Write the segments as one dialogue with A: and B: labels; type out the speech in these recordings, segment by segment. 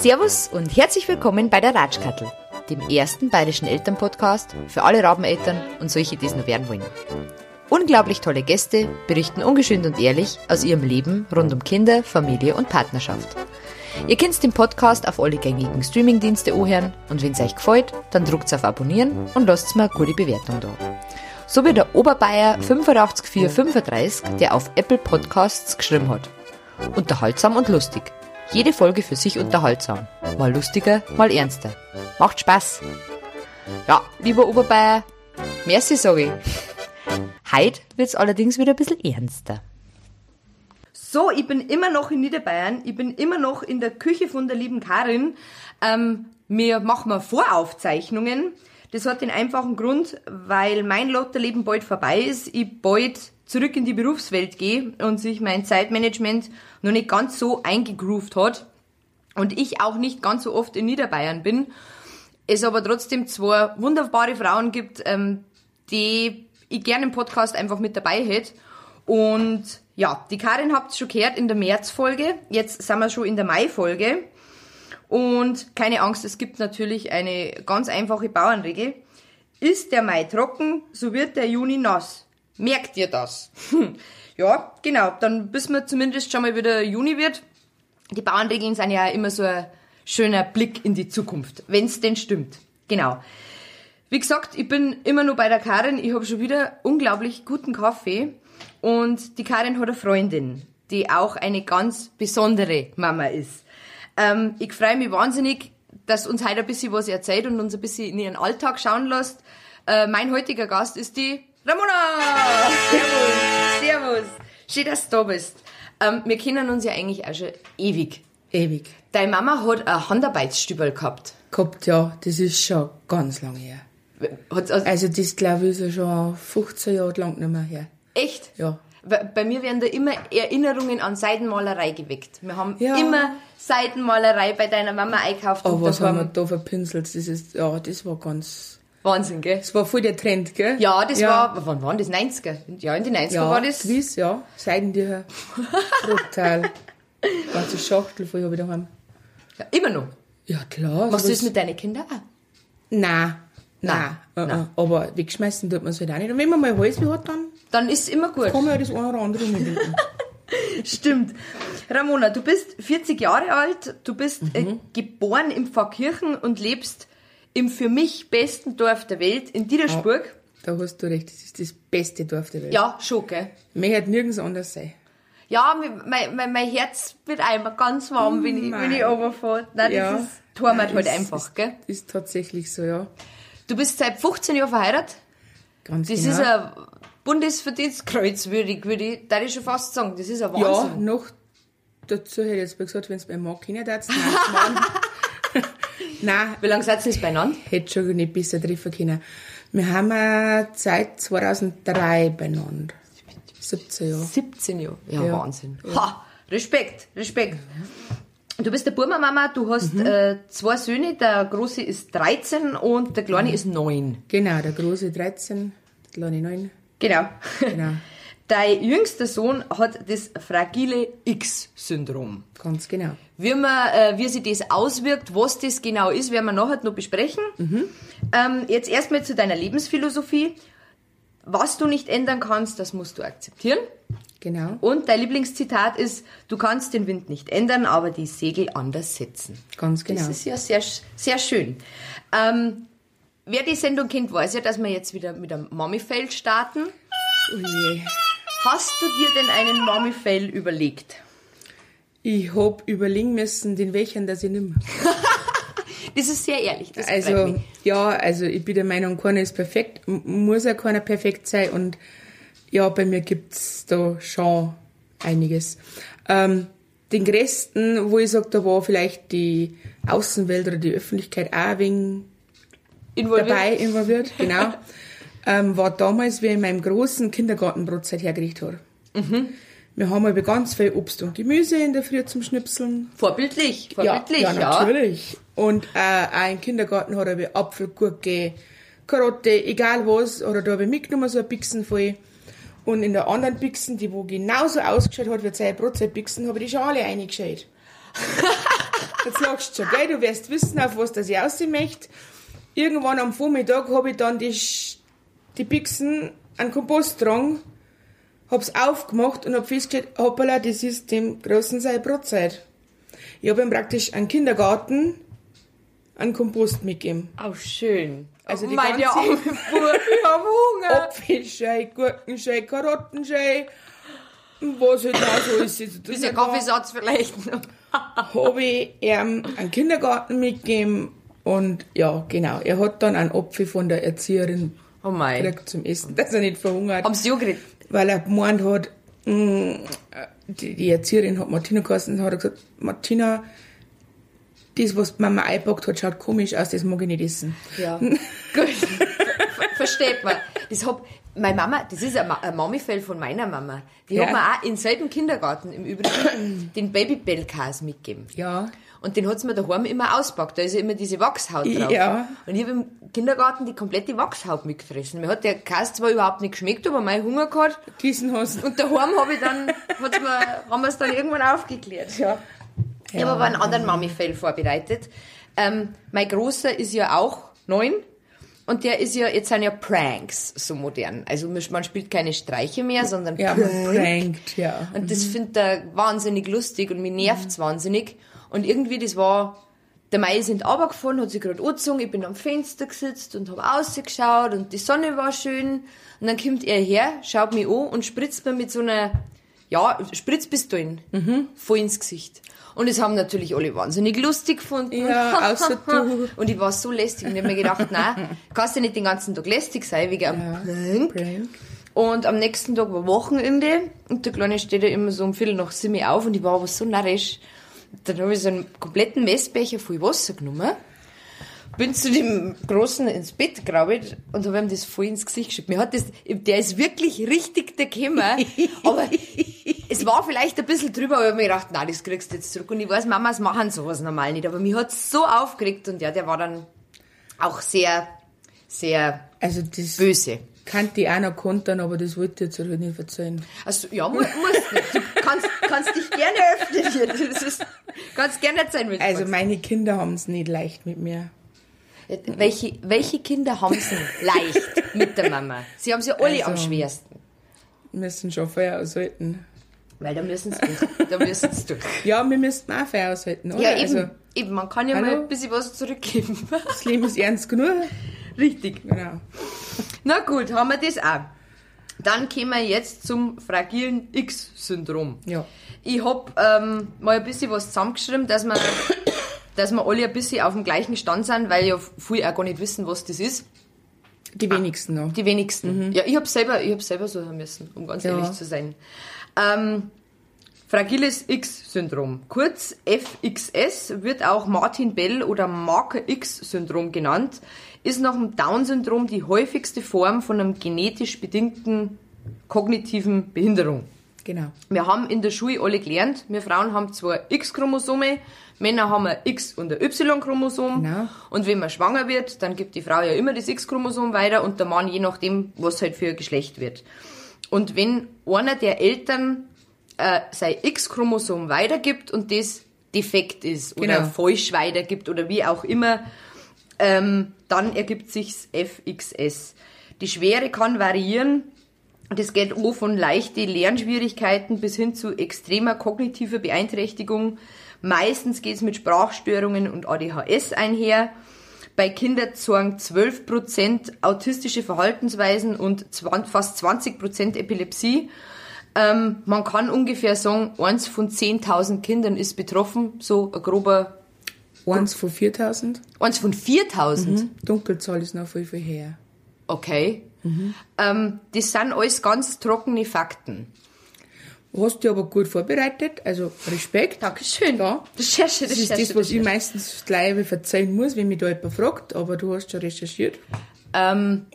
A: Servus und herzlich willkommen bei der Ratschkattel, dem ersten bayerischen Elternpodcast für alle Rabeneltern und solche, die es noch werden wollen. Unglaublich tolle Gäste berichten ungeschönt und ehrlich aus ihrem Leben rund um Kinder, Familie und Partnerschaft. Ihr könnt den Podcast auf alle gängigen Streamingdienste anhören und wenn es euch gefällt, dann druckt auf Abonnieren und lasst mir eine gute Bewertung da. So wie der Oberbayer 85435, der auf Apple Podcasts geschrieben hat. Unterhaltsam und lustig. Jede Folge für sich unterhaltsam. Mal lustiger, mal ernster. Macht Spaß. Ja, lieber Oberbayer, merci sage ich. Heute wird's allerdings wieder ein bisschen ernster.
B: So, ich bin immer noch in Niederbayern. Ich bin immer noch in der Küche von der lieben Karin. Ähm, wir machen mal Voraufzeichnungen. Das hat den einfachen Grund, weil mein Lotterleben bald vorbei ist. Ich bald zurück in die Berufswelt gehe und sich mein Zeitmanagement noch nicht ganz so eingegroovt hat und ich auch nicht ganz so oft in Niederbayern bin. Es aber trotzdem zwei wunderbare Frauen gibt, ähm, die ich gerne im Podcast einfach mit dabei hätte. Und ja, die Karin habt schon gehört in der Märzfolge. Jetzt sind wir schon in der Mai-Folge. Und keine Angst, es gibt natürlich eine ganz einfache Bauernregel. Ist der Mai trocken, so wird der Juni nass. Merkt ihr das? ja, genau. Dann bis wir zumindest schon mal wieder Juni wird. Die Bauernregeln sind ja immer so ein schöner Blick in die Zukunft, wenn es denn stimmt. Genau. Wie gesagt, ich bin immer nur bei der Karin. Ich habe schon wieder unglaublich guten Kaffee. Und die Karin hat eine Freundin, die auch eine ganz besondere Mama ist. Ähm, ich freue mich wahnsinnig, dass uns heute ein bisschen was erzählt und uns ein bisschen in ihren Alltag schauen lässt. Äh, mein heutiger Gast ist die Ramona! Servus! Servus! Schön, dass du da bist. Ähm, wir kennen uns ja eigentlich auch schon ewig.
C: Ewig.
B: Deine Mama hat ein Handarbeitsstübel gehabt.
C: Gehabt, ja. Das ist schon ganz lange her.
B: Also
C: Also das, glaube ich, ist ja schon 15 Jahre lang nicht mehr her.
B: Echt?
C: Ja.
B: Bei mir werden da immer Erinnerungen an Seidenmalerei geweckt. Wir haben
C: Ja.
B: immer Seidenmalerei bei deiner Mama einkauft. Und
C: was haben wir da für Pinsel? Das ist, ja, das war ganz,
B: Wahnsinn, gell?
C: das war voll der Trend, gell?
B: Ja, das war, wann waren das? 90er? Ja, in den 90er
C: ja,
B: war das.
C: Gewiss, ja. Seidentücher. Brutal. Ganze Schachtel voll habe ich daheim.
B: Ja, immer noch.
C: Ja, klar.
B: Machst du das mit deinen Kindern auch?
C: Nein.
B: Nein,
C: Nein.
B: nein.
C: Nein. Aber wegschmeißen tut man es halt auch nicht. Und wenn man mal Hals wie hat, dann
B: Dann ist es immer gut.
C: kann man ja das eine oder andere umwenden.
B: Stimmt. Ramona, du bist 40 Jahre alt, du bist
C: Mhm.
B: äh, geboren im Pfarrkirchen und lebst im für mich besten Dorf der Welt, in Dietersburg.
C: da hast du recht. Das ist das beste Dorf der Welt.
B: Ja, schon, gell?
C: Mehr hätte nirgends anders sein.
B: Ja, mein, mein, mein Herz wird einmal ganz warm, wenn ich, wenn ich runterfahre. Nein,
C: Ja.
B: das ist Tormat halt
C: ist-
B: einfach,
C: ist,
B: gell?
C: Ist tatsächlich so, ja.
B: Du bist seit 15 Jahren verheiratet.
C: Ganz
B: Das
C: genau.
B: ist ein Bundesverdienstkreuz, würde ich, würde ich, darf ich schon fast sagen. Das ist ein
C: ja,
B: Wahnsinn.
C: noch dazu hätte ich jetzt gesagt, wenn es Mann kennen darfst. Nein,
B: Wie lange seid ihr jetzt beieinander?
C: hätte schon nicht besser treffen können. Wir haben seit 2003 beieinander. 17 Jahre.
B: 17 Jahre. Ja,
C: Ja.
B: Wahnsinn. Ha, Respekt, Respekt. Du bist der Burma-Mama, du hast
C: Mhm.
B: äh, zwei Söhne, der große ist 13 und der kleine ist 9.
C: Genau, der große 13, der kleine 9.
B: Genau.
C: Genau.
B: Dein jüngster Sohn hat das fragile X-Syndrom.
C: Ganz genau.
B: Wie, man, äh, wie sich das auswirkt, was das genau ist, werden wir nachher noch besprechen. Ähm, jetzt erstmal zu deiner Lebensphilosophie. Was du nicht ändern kannst, das musst du akzeptieren.
C: Genau.
B: Und dein Lieblingszitat ist, du kannst den Wind nicht ändern, aber die Segel anders setzen.
C: Ganz genau.
B: Das ist ja sehr, sehr schön. Ähm, wer die Sendung kennt, weiß ja, dass wir jetzt wieder mit einem Mami-Fail starten.
C: Oh je.
B: Hast du dir denn einen Mami-Fail überlegt?
C: Ich hab überlegen müssen, den welchen, dass ich nimm.
B: Das ist sehr ehrlich.
C: Also, ja, also ich bin der Meinung, keiner ist perfekt, muss ja keiner perfekt sein und ja, bei mir gibt's da schon einiges. Ähm, den größten, wo ich sag, da war vielleicht die Außenwelt oder die Öffentlichkeit auch wenig
B: Involviert?
C: dabei involviert, genau, ähm, war damals, wie ich in meinem großen Kindergartenbrotzeit hergerichtet habe.
B: Mhm.
C: Wir haben aber ganz viel Obst und Gemüse in der Früh zum Schnipseln.
B: Vorbildlich, vorbildlich, ja.
C: ja, natürlich. Und äh, auch im Kindergarten hat er Apfel, Gurke, Karotte, egal was, hat er da hab ich mitgenommen, so ein Bixen voll. Und in der anderen Bixen, die wo genauso ausgeschaut hat wie seine Brotzeit-Bixen, habe ich die Schale eingescheit. Jetzt lachst du schon, gell? Du wirst wissen, auf was das ich aussehen möchte. Irgendwann am Vormittag habe ich dann die, die Bixen an Kompost getragen, hab's aufgemacht und hab festgestellt, hoppala, das ist dem Großen seine Brotzeit. Ich habe ihm praktisch einen Kindergarten an Kompost mitgegeben.
B: Oh, schön.
C: Also
B: oh,
C: die
B: mein,
C: ganze-
B: arme ich hab Hunger.
C: Apfelschei, Gurkenschei, Karottenschei, was halt auch so ist. jetzt drin
B: Bisschen
C: war.
B: Kaffeesatz vielleicht noch.
C: habe ich ihm einen Kindergarten mitgegeben und ja, genau. Er hat dann einen Apfel von der Erzieherin
B: Oh mein.
C: gekriegt zum Essen, dass er nicht verhungert,
B: Haben sie geredet?
C: weil er gemeint hat, mh, die, die Erzieherin hat Martina geheißen, hat er gesagt, Martina, das, was Mama eingepackt hat, schaut komisch aus, das mag ich nicht essen.
B: Ja. Gut. Ver- Versteht man. Das hab, meine Mama, das ist ein, ein Mami-Fell von meiner Mama. Die
C: Ja.
B: hat mir auch im selben Kindergarten im Übrigen den Babybellkäse mitgegeben.
C: Ja,
B: Und den hat's mir daheim immer auspackt. Da ist ja immer diese Wachshaut drauf.
C: Ja.
B: Und ich habe im Kindergarten die komplette Wachshaut mitgefressen. Mir hat der Käse zwar überhaupt nicht geschmeckt, aber mein Hunger gehabt.
C: Kissen hast
B: Und daheim habe ich dann, hat's mir, haben wir es dann irgendwann aufgeklärt, ja. Ich habe aber einen anderen Mami-Fell vorbereitet. Ähm, mein Großer ist ja auch neun. Und der ist ja, jetzt sind ja Pranks so modern. Also man spielt keine Streiche mehr, sondern
C: ja, man
B: Prank.
C: prankt, ja.
B: Und das findet er wahnsinnig lustig und mich nervt's wahnsinnig. Und irgendwie, das war, der Mai ist in die Arbeit gefahren, hat sich gerade angezogen, ich bin am Fenster gesetzt und habe rausgeschaut und die Sonne war schön. Und dann kommt er her, schaut mich an und spritzt mir mit so einer, ja, Spritzpistolen voll ins Gesicht. Und das haben natürlich alle wahnsinnig lustig gefunden.
C: Ja, außer du.
B: Und ich war so lästig und ich habe mir gedacht, nein, kannst ja nicht den ganzen Tag lästig sein wegen einem Prank.
C: Prank.
B: Und am nächsten Tag war Wochenende und der Kleine steht ja immer so um Viertel nach sieben auf und ich war aber so narrisch. Dann habe ich so einen kompletten Messbecher voll Wasser genommen, bin zu dem Großen ins Bett gekrabbelt und habe ihm das voll ins Gesicht geschüttet. Mir hat das, der ist wirklich richtig der gekommen, aber es war vielleicht ein bisschen drüber, aber ich habe mir gedacht, nein, das kriegst du jetzt zurück. Und ich weiß, Mamas machen sowas normal nicht, aber mich hat so aufgeregt und ja, der war dann auch sehr, sehr
C: Also das
B: böse.
C: Kannte ich auch noch kontern, aber das wollte ich jetzt halt nicht erzählen.
B: Also, ja, mu musst nicht. Du kannst, kannst dich gerne öffnen hier. Das ist, kannst gerne erzählen, wenn
C: Also meine Kinder haben es nicht leicht mit mir.
B: welche, welche Kinder haben es leicht mit der Mama? Sie haben es ja alle am
C: Also-
B: schwersten.
C: müssen schon Feuer aushalten.
B: Weil da müssen sie durch. Da müssen sie durch.
C: Ja, wir müssten auch Feuer aushalten, oder?
B: Ja, eben.
C: Also,
B: eben, man kann ja mal
C: Hallo?
B: ein bisschen was zurückgeben.
C: das Leben ist ernst genug.
B: Richtig.
C: Genau.
B: Na gut, haben wir das auch. Dann kommen wir jetzt zum fragilen X-Syndrom.
C: Ja.
B: Ich hab ähm, mal ein bisschen was zusammengeschrieben, dass wir, dass wir alle ein bisschen auf dem gleichen Stand sind, weil ja viele auch gar nicht wissen, was das ist.
C: Die wenigsten noch.
B: Die wenigsten. Ja, ich habe selber, ich hab selber so haben müssen, um ganz
C: Ja.
B: ehrlich zu sein. Ähm, Fragiles X-Syndrom. Kurz FXS wird auch Martin Bell oder Marker X-Syndrom genannt, ist nach dem Down-Syndrom die häufigste Form von einem genetisch bedingten kognitiven Behinderung.
C: Genau.
B: Wir haben in der Schule alle gelernt, wir Frauen haben zwei X-Chromosome, Männer haben ein X- und ein Y-Chromosom.
C: Genau.
B: Und wenn man schwanger wird, dann gibt die Frau ja immer das X-Chromosom weiter und der Mann je nachdem, was halt für ein Geschlecht wird. Und wenn einer der Eltern äh, sein X-Chromosom weitergibt und das defekt ist oder
C: Genau.
B: falsch weitergibt oder wie auch immer, ähm, dann ergibt sich's FXS. Die Schwere kann variieren. Das geht auch von leichte Lernschwierigkeiten bis hin zu extremer kognitiver Beeinträchtigung. Meistens geht's mit Sprachstörungen und ADHS einher. Bei Kindern zeigen 12% autistische Verhaltensweisen und 20, fast 20% Epilepsie. Ähm, man kann ungefähr sagen, eins von 10.000 Kindern ist betroffen, so ein grober,
C: Eins von 4000.
B: eins von 4.000.
C: Dunkelzahl ist noch viel, viel her.
B: Okay. Ähm, das sind alles ganz trockene Fakten.
C: Du hast dich aber gut vorbereitet, also Respekt.
B: Dankeschön.
C: Ja.
B: Recherche,
C: Das ist das, was ich meistens gleich verzeihen muss, wenn mich da jemand fragt, aber du hast schon recherchiert.
B: Ähm,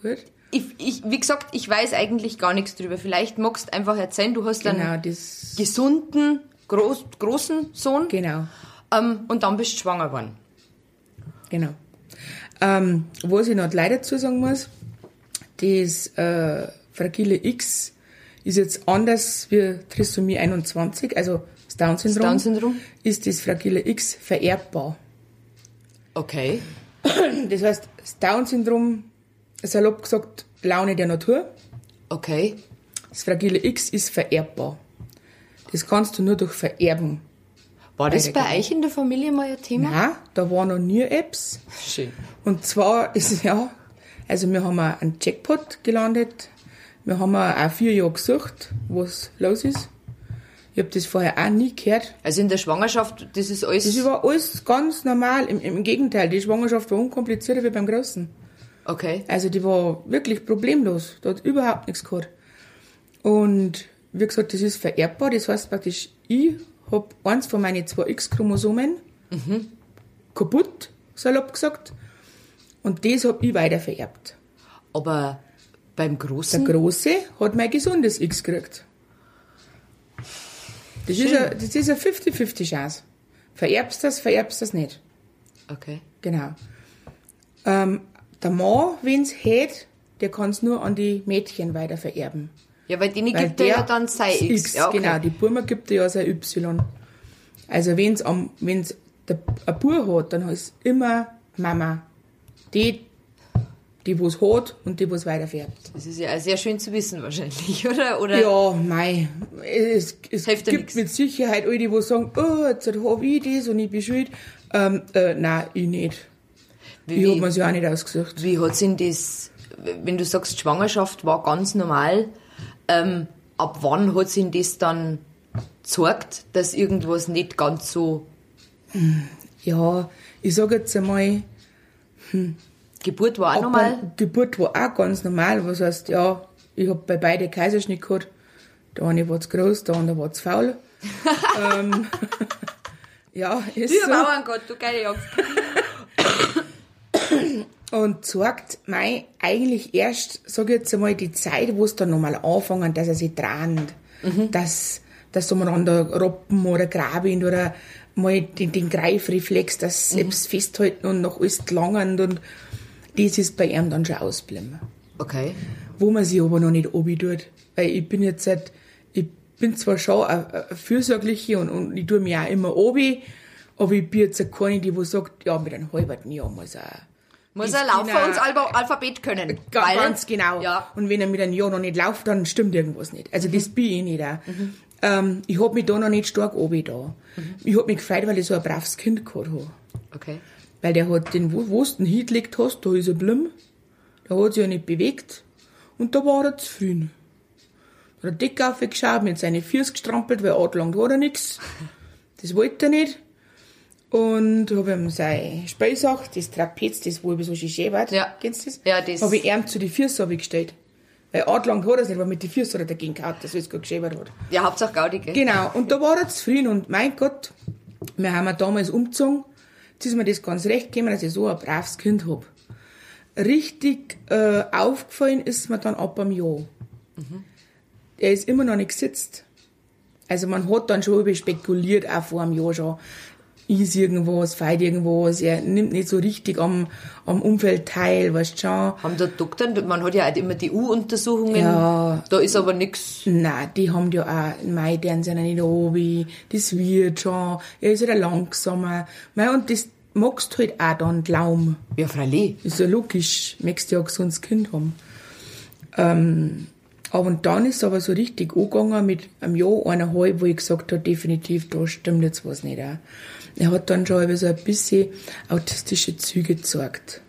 C: Gut.
B: ich, ich, wie gesagt, ich weiß eigentlich gar nichts drüber. Vielleicht magst du einfach erzählen, du hast
C: Genau,
B: einen gesunden, groß, großen Sohn
C: Genau.
B: Ähm, und dann bist du schwanger geworden.
C: Genau. Ähm, was ich noch leider dazu sagen muss, das äh, Fragile X ist jetzt anders wie Trisomie 21, also das Down-Syndrom.
B: Down-Syndrom?
C: Ist das Fragile X vererbbar.
B: Okay.
C: Das heißt, das Down-Syndrom, salopp gesagt, Laune der Natur.
B: Okay.
C: Das Fragile X ist vererbbar. Das kannst du nur durch Vererben.
B: War das bei euch in der Familie mal ein Thema?
C: Nein, da waren noch nie Apps.
B: Schön.
C: Und zwar ist es ja, also wir haben einen Jackpot gelandet. Wir haben auch vier Jahre gesucht, was los ist. Ich habe das vorher auch nie gehört.
B: Also in der Schwangerschaft, das ist alles.
C: Das war alles ganz normal. Im, Im Gegenteil, die Schwangerschaft war unkomplizierter wie beim Großen.
B: okay.
C: Also die war wirklich problemlos. Da hat überhaupt nichts gehabt. Und wie gesagt, das ist vererbbar. Das heißt praktisch, ich hab eins von meinen zwei X-Chromosomen kaputt, salopp gesagt. Und das hab ich weiter vererbt.
B: Aber beim
C: Der
B: Großen.
C: Große hat mein gesundes X gekriegt. Das ist,
B: Schön.
C: eine, das ist eine 50-50 Chance. Vererbst das, vererbst das nicht.
B: okay.
C: Genau. Ähm, der Mann, wenn's hat, der kann's nur an die Mädchen weiter vererben.
B: Ja, weil denen
C: Weil
B: gibt er ja dann sein
C: das
B: X. Ja, okay.
C: Genau, die Burma gibt er ja sein Y. Also wenn's am, wenn's der, ein Bub hat, dann ist immer Mama. Die, die wo's hat und die wo's weiter vererbt.
B: Das ist ja sehr schön zu wissen wahrscheinlich, oder? oder?
C: Ja, mei. Es, es gibt
B: nix.
C: mit Sicherheit alle, die wo sagen, oh, jetzt hab ich das und ich bin schuld. Ähm, äh, nein, ich nicht.
B: Wie,
C: Ich hab
B: wie,
C: mir's ja auch nicht ausgesucht.
B: wie hat's in das, wenn du sagst, Schwangerschaft war ganz normal, ähm, ab wann hat's in das dann gezeigt, dass irgendwas nicht ganz so
C: Ja, ich sag jetzt einmal,
B: Geburt war auch normal?
C: Geburt war auch ganz normal. Was heißt, ja, ich hab bei beide Kaiserschnitt gehabt. Der eine war zu groß, der andere war zu faul. ähm, ja, ist so.
B: Bauerngott, du geile Jagd.
C: Und sagt, mei, eigentlich erst, sag ich jetzt einmal, die Zeit, wo es dann nochmal anfangen, dass er sich drannt, dass, dass so miteinander roppen oder graben oder mal den, den Greifreflex, das selbst festhalten und noch alles langend und das ist bei ihm dann schon ausgeblieben.
B: Okay.
C: wo man sich aber noch nicht obi tut. Weil ich bin jetzt seit, ich bin zwar schon eine eine fürsorgliche und, und ich tue mich auch immer obi, aber ich bin jetzt keine, die wo sagt, ja, mit einem halben Jahr muss er.
B: Muss er laufen und Alphabet können.
C: Ga-
B: weil-
C: Ganz genau.
B: Ja.
C: Und wenn er mit einem Jahr noch nicht läuft, dann stimmt irgendwas nicht. Also das bin ich nicht auch. Ähm, ich hab mich da noch nicht stark obi da. Ich hab mich gefreut, weil ich so ein braves Kind gehabt habe.
B: Okay.
C: Weil der hat den, wo, wo du den hingelegt hast, da ist er blimm. Der hat sich ja nicht bewegt. Und da war er zu viel. Da hat er dick aufgeschaut, mit seinen Füßen gestrampelt, weil angelangt hat er nix. Das wollte er nicht. Und hab ihm sein Speisach, das Trapez, das wo ich so schön wird.
B: Ja.
C: Kennst du das?
B: Ja, das-
C: Hab ich ihm zu den Füßen gestellt. Weil angelangt hat er es nicht, aber mit den Füßen hat er dagegen gehauen, dass er es gut geschäbert hat.
B: Ja, Hauptsache Gaudi, gell?
C: Genau, und da war er zufrieden und mein Gott, wir haben ihn damals umgezogen. Jetzt ist mir das ganz recht gekommen, dass ich so ein braves Kind hab. Richtig äh, aufgefallen ist mir dann ab einem Jahr. Er ist immer noch nicht gesetzt. Also man hat dann schon über spekuliert, auch vor einem Jahr schon, ist irgendwas, feit irgendwas, er nimmt nicht so richtig am, am Umfeld teil, weißt du schon.
B: Haben der Doktor, man hat ja auch immer die U-Untersuchungen.
C: Ja.
B: Da ist aber nix.
C: Nein, die haben ja auch, mei, deren sind ja nicht obi, das wird schon, er ist ja der langsamer. Mei, und das magst halt auch dann glauben.
B: Ja, freilich.
C: Ist ja logisch, möchtest du ja ein gesundes Kind haben. Ähm, aber und dann ist aber so richtig angegangen mit einem Jahr, eineinhalb, wo ich gesagt habe, definitiv, da stimmt jetzt was nicht. Auch. Er hat dann schon so ein bisschen autistische Züge gezeigt.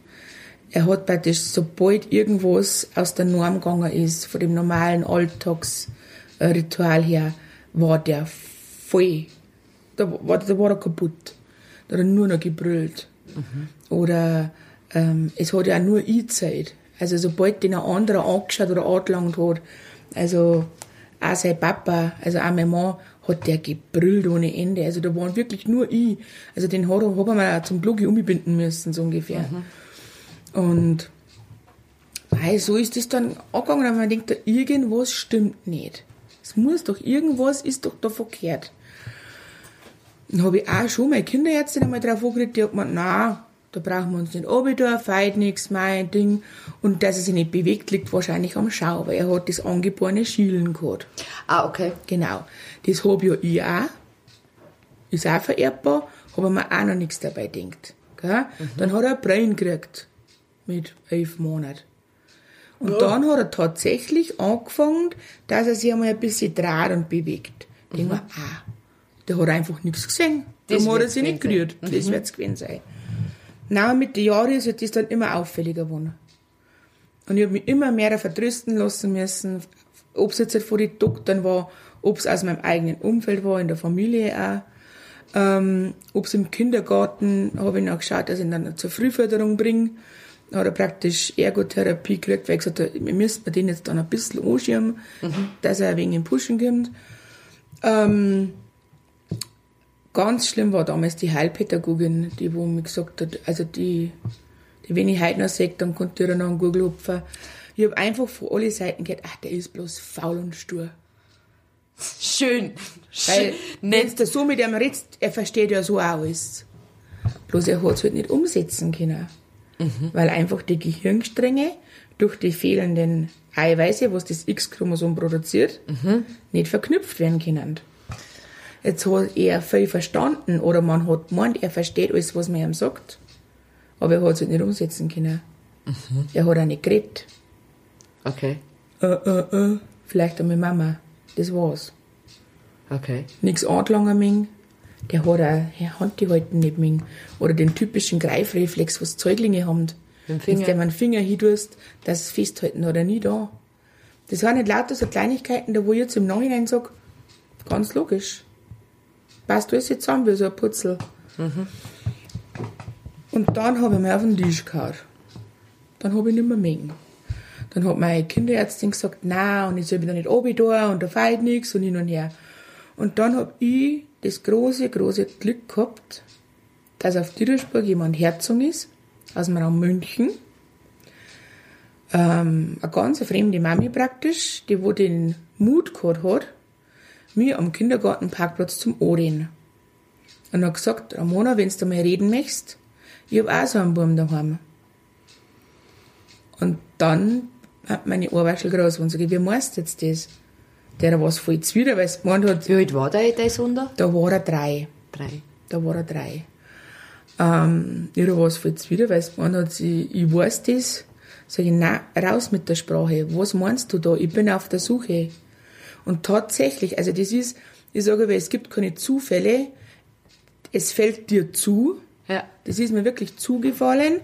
C: Er hat praktisch, sobald irgendwas aus der Norm gegangen ist, von dem normalen Alltagsritual her, war der voll, da war, da war er kaputt. Da hat er nur noch gebrüllt. Oder ähm, es hat ja auch nur ich Zeit. Also sobald den ein anderer angeschaut oder angelangt hat, also auch sein Papa, also auch mein Mann, hat der gebrüllt ohne Ende. Also da waren wirklich nur ich. Also den hat man auch zum Glück umbinden müssen, so ungefähr. Und weil so ist das dann angegangen, und man denkt, irgendwas stimmt nicht. Es muss doch, irgendwas ist doch da verkehrt. Dann habe ich auch schon meine Kinderärztin einmal drauf angeredet, die hat gemeint, na, Da brauchen wir uns nicht runter, feit nichts, mein Ding. Und dass er sich nicht bewegt, liegt wahrscheinlich am Schau, weil er hat das angeborene Schielen gehabt.
B: Ah, okay.
C: Genau. Das hab ja ich auch. Ist auch vererbbar, aber mir auch noch nichts dabei denkt. Gell? Dann hat er Brain gekriegt. Mit elf Monaten. Und dann hat er tatsächlich angefangen, dass er sich einmal ein bisschen dreht und bewegt. Ich denk mir, ah, der hat einfach nichts gesehen.
B: Das
C: Darum hat er sich nicht gerührt. Das wird's gewesen sein. Na, mit den Jahren ist halt das dann immer auffälliger geworden. Und ich habe mich immer mehr vertrösten lassen müssen, ob es jetzt halt von den Doktoren war, ob es aus meinem eigenen Umfeld war, in der Familie auch. Ähm, ob es im Kindergarten, habe ich noch geschaut, dass ich ihn dann zur Frühförderung bringe. Hat er praktisch Ergotherapie gekriegt, weil ich gesagt habe, wir müssen den jetzt dann ein bisschen anschirmen, dass er wenig in Pushen kommt. Ähm, ganz schlimm war damals die Heilpädagogin, die wo mir gesagt hat, also die, die wenn ich heute noch sehe, dann konnte ich noch einen Gurgel hupfen. Ich habe einfach von allen Seiten gehört, ach, der ist bloß faul und stur.
B: Schön.
C: Weil,
B: Schön.
C: wenn
B: Nett.
C: du so mit ihm redest, er versteht ja so auch alles. Bloß er hat es halt nicht umsetzen können. Weil einfach die Gehirnstränge durch die fehlenden Eiweiße, was das X-Chromosom produziert, nicht verknüpft werden können. Jetzt hat er viel verstanden oder man hat gemeint, er versteht alles, was man ihm sagt. Aber er hat es halt nicht umsetzen können. Er hat auch nicht geredet.
B: Okay.
C: Äh, äh, äh. Vielleicht auch mit Mama. Das war's.
B: Okay.
C: nichts angelangen mögen. Der hat auch Hand die halten nicht mögen. Oder den typischen Greifreflex, was Säuglinge haben.
B: Mit
C: Wenn du einen Finger hintust, dass es festhalten hat er nie da. Das waren nicht lauter so Kleinigkeiten, da wo ich jetzt im Nachhinein sag, ganz logisch. Passt alles jetzt zusammen wie so ein Putzel. Und dann habe ich mir auf den Tisch gehauen. Dann habe ich nicht mehr mögen. Dann hat meine Kinderärztin gesagt, na und ich soll wieder nicht oben da und da feit nichts und hin und her. Und dann hab ich das große, große Glück gehabt, dass auf Tirospurg jemand Herzog ist, aus dem Raum München. Ähm, eine ganz fremde Mami praktisch, die wo den Mut gehabt hat, mir am Kindergartenparkplatz zum Ohren. Und hat gesagt, Ramona, wenn du mal reden möchtest, ich hab auch so einen Buben daheim. Und dann hat meine Ohrwaschel groß und gesagt, wie meinst du jetzt das? Der war voll zwider, weil es gemeint hat,
B: Wie alt war der, dein Sohn da?
C: da war er drei.
B: Drei.
C: Da war er drei. Ähm, war es voll wieder, weil es gemeint hat, ich, ich weiß das. Sag ich, nein, raus mit der Sprache. Was meinst du da? Ich bin auf der Suche. Und tatsächlich, also das ist, ich sage aber, es gibt keine Zufälle. Es fällt dir zu.
B: Ja.
C: Das ist mir wirklich zugefallen.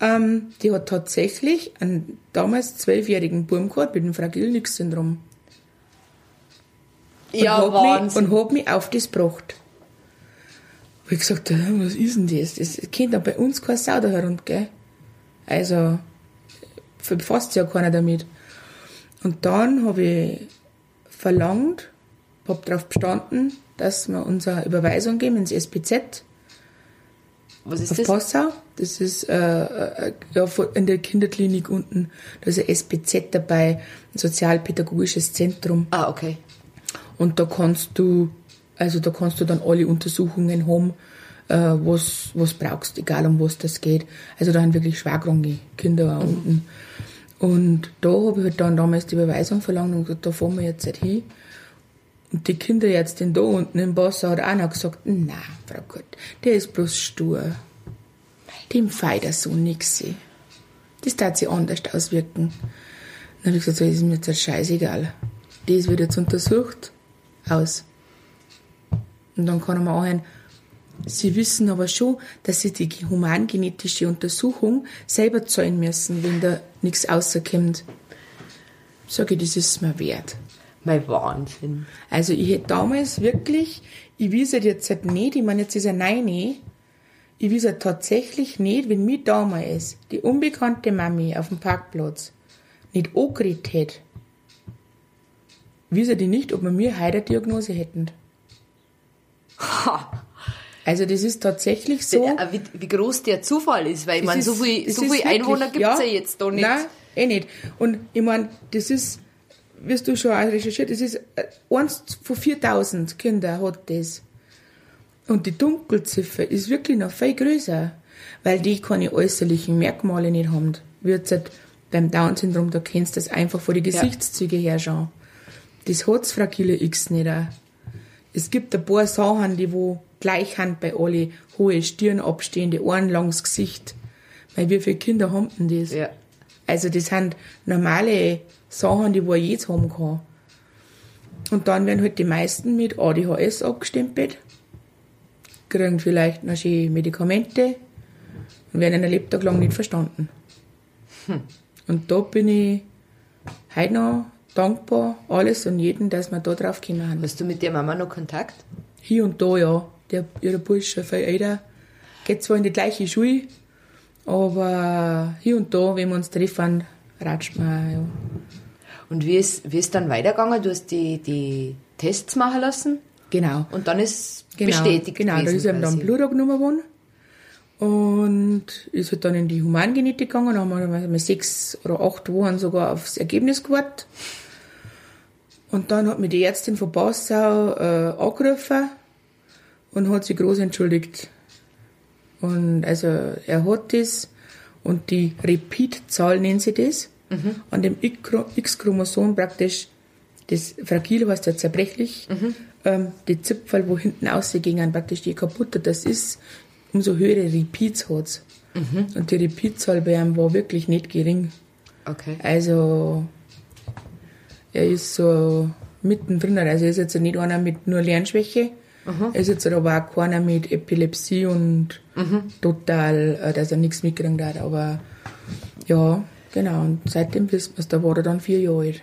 C: Ähm, die hat tatsächlich einen damals zwölfjährigen Buben gehabt mit dem Fragil-Nix-Syndrom.
B: Ja,
C: und hab Mich, und hab mich auf das gebracht. Hab ich gesagt, "Ja, was ist denn das? Das kennt doch bei uns kein Sau da herum, gell? Also, befasst sich ja keiner damit. Und dann habe ich verlangt, hab darauf bestanden, dass wir unsere Überweisung geben ins SPZ
B: Was ist
C: auf
B: das?
C: Passau. Das ist äh, äh, ja, in der Kinderklinik unten. Da ist ein SPZ dabei, ein sozialpädagogisches Zentrum.
B: Ah, okay.
C: Und da kannst du, also da kannst du dann alle Untersuchungen haben, äh, was, was brauchst, egal um was das geht. Also da haben wirklich schwerkranke Kinder auch unten. Und da habe ich halt dann damals die Überweisung verlangt und gesagt, da fahren wir jetzt halt hin. Und die Kinderärztin da unten im Basser hat auch noch gesagt, na, Frau Gott, der ist bloß stur. Dem feit er so nix. Das tat sich anders auswirken. Dann habe ich gesagt, so, ist mir jetzt scheißegal. Das wird jetzt untersucht. Aus. Und dann kann er mir anhören, Sie wissen aber schon, dass Sie die humangenetische Untersuchung selber zahlen müssen, wenn da nichts rauskommt. Sag ich, das ist mir wert.
B: Mein Wahnsinn.
C: Also ich hätte damals wirklich, ich weiß halt jetzt halt nicht, ich meine, jetzt ist er Neine, ich weiß halt tatsächlich nicht, wenn mir damals die unbekannte Mami auf dem Parkplatz nicht angeredet hätte, weiß ich nicht, ob wir mir heute eine Diagnose hätten. Also das ist tatsächlich so.
B: Äh, Wie, wie groß der Zufall ist, weil ich
C: Das
B: meine, so
C: ist-
B: viel,
C: das
B: so viel Einwohner
C: wirklich-
B: gibt's ja. jetzt da nicht.
C: Nein, eh nicht. Und ich meine, das ist, wirst du schon auch recherchiert, das ist äh, eins von 4000 Kinder hat das. Und die Dunkelziffer ist wirklich noch viel größer. weil die keine äußerlichen Merkmale nicht haben. Wird halt beim Down-Syndrom, da kennst du das einfach vor die Gesichtszüge her schon. Das hat's fragile X nicht auch. Es gibt ein paar Sachen, die wo gleich haben bei alle hohe Stirn abstehende Ohren langs Gesicht. Weil wie viele Kinder haben denn das?
B: Ja.
C: Also das sind normale Sachen, die wo jetzt haben kann. Und dann werden halt die meisten mit ADHS abgestempelt, kriegen vielleicht noch schön Medikamente und werden einen Lebtag lang nicht verstanden. Und da bin ich heute noch dankbar, alles und jeden, dass wir da drauf gekommen haben.
B: Hast du mit der Mama noch Kontakt?
C: Hier und da, ja. Der, ihre Bursche viel älter. Geht zwar in die gleiche Schule, aber hier und da, wenn wir uns treffen, ratscht man, ja.
B: Und wie ist, wie ist dann weitergegangen? Du hast die, die Tests machen lassen
C: Genau.
B: und dann ist
C: Genau,
B: bestätigt
C: genau, da
B: gewesen
C: ist ihm dann. Blut abgenommen worden. Und ist halt dann in die Humangenetik gegangen, da haben wir sechs oder acht Wochen sogar aufs Ergebnis gewartet. Und dann hat mir die Ärztin von Passau äh, angerufen und hat sich groß entschuldigt. Und also er hat das und die Repeat-Zahl nennen sie das. An dem X-Chromosom praktisch, das fragil heißt ja zerbrechlich, ähm, die Zipfel, wo hinten ausgingen, praktisch die kaputter das ist, umso höhere Repeats hat's. Und die Repeatzahl bei ihm war wirklich nicht gering.
B: Okay.
C: Also, er ist so mittendrin. Also, er ist jetzt nicht einer mit nur Lernschwäche. Er ist jetzt aber auch keiner mit Epilepsie und total, äh, dass er nichts mitkriegt hat. Aber, ja, genau. Und seitdem wissen wir es, da war er dann vier Jahre alt.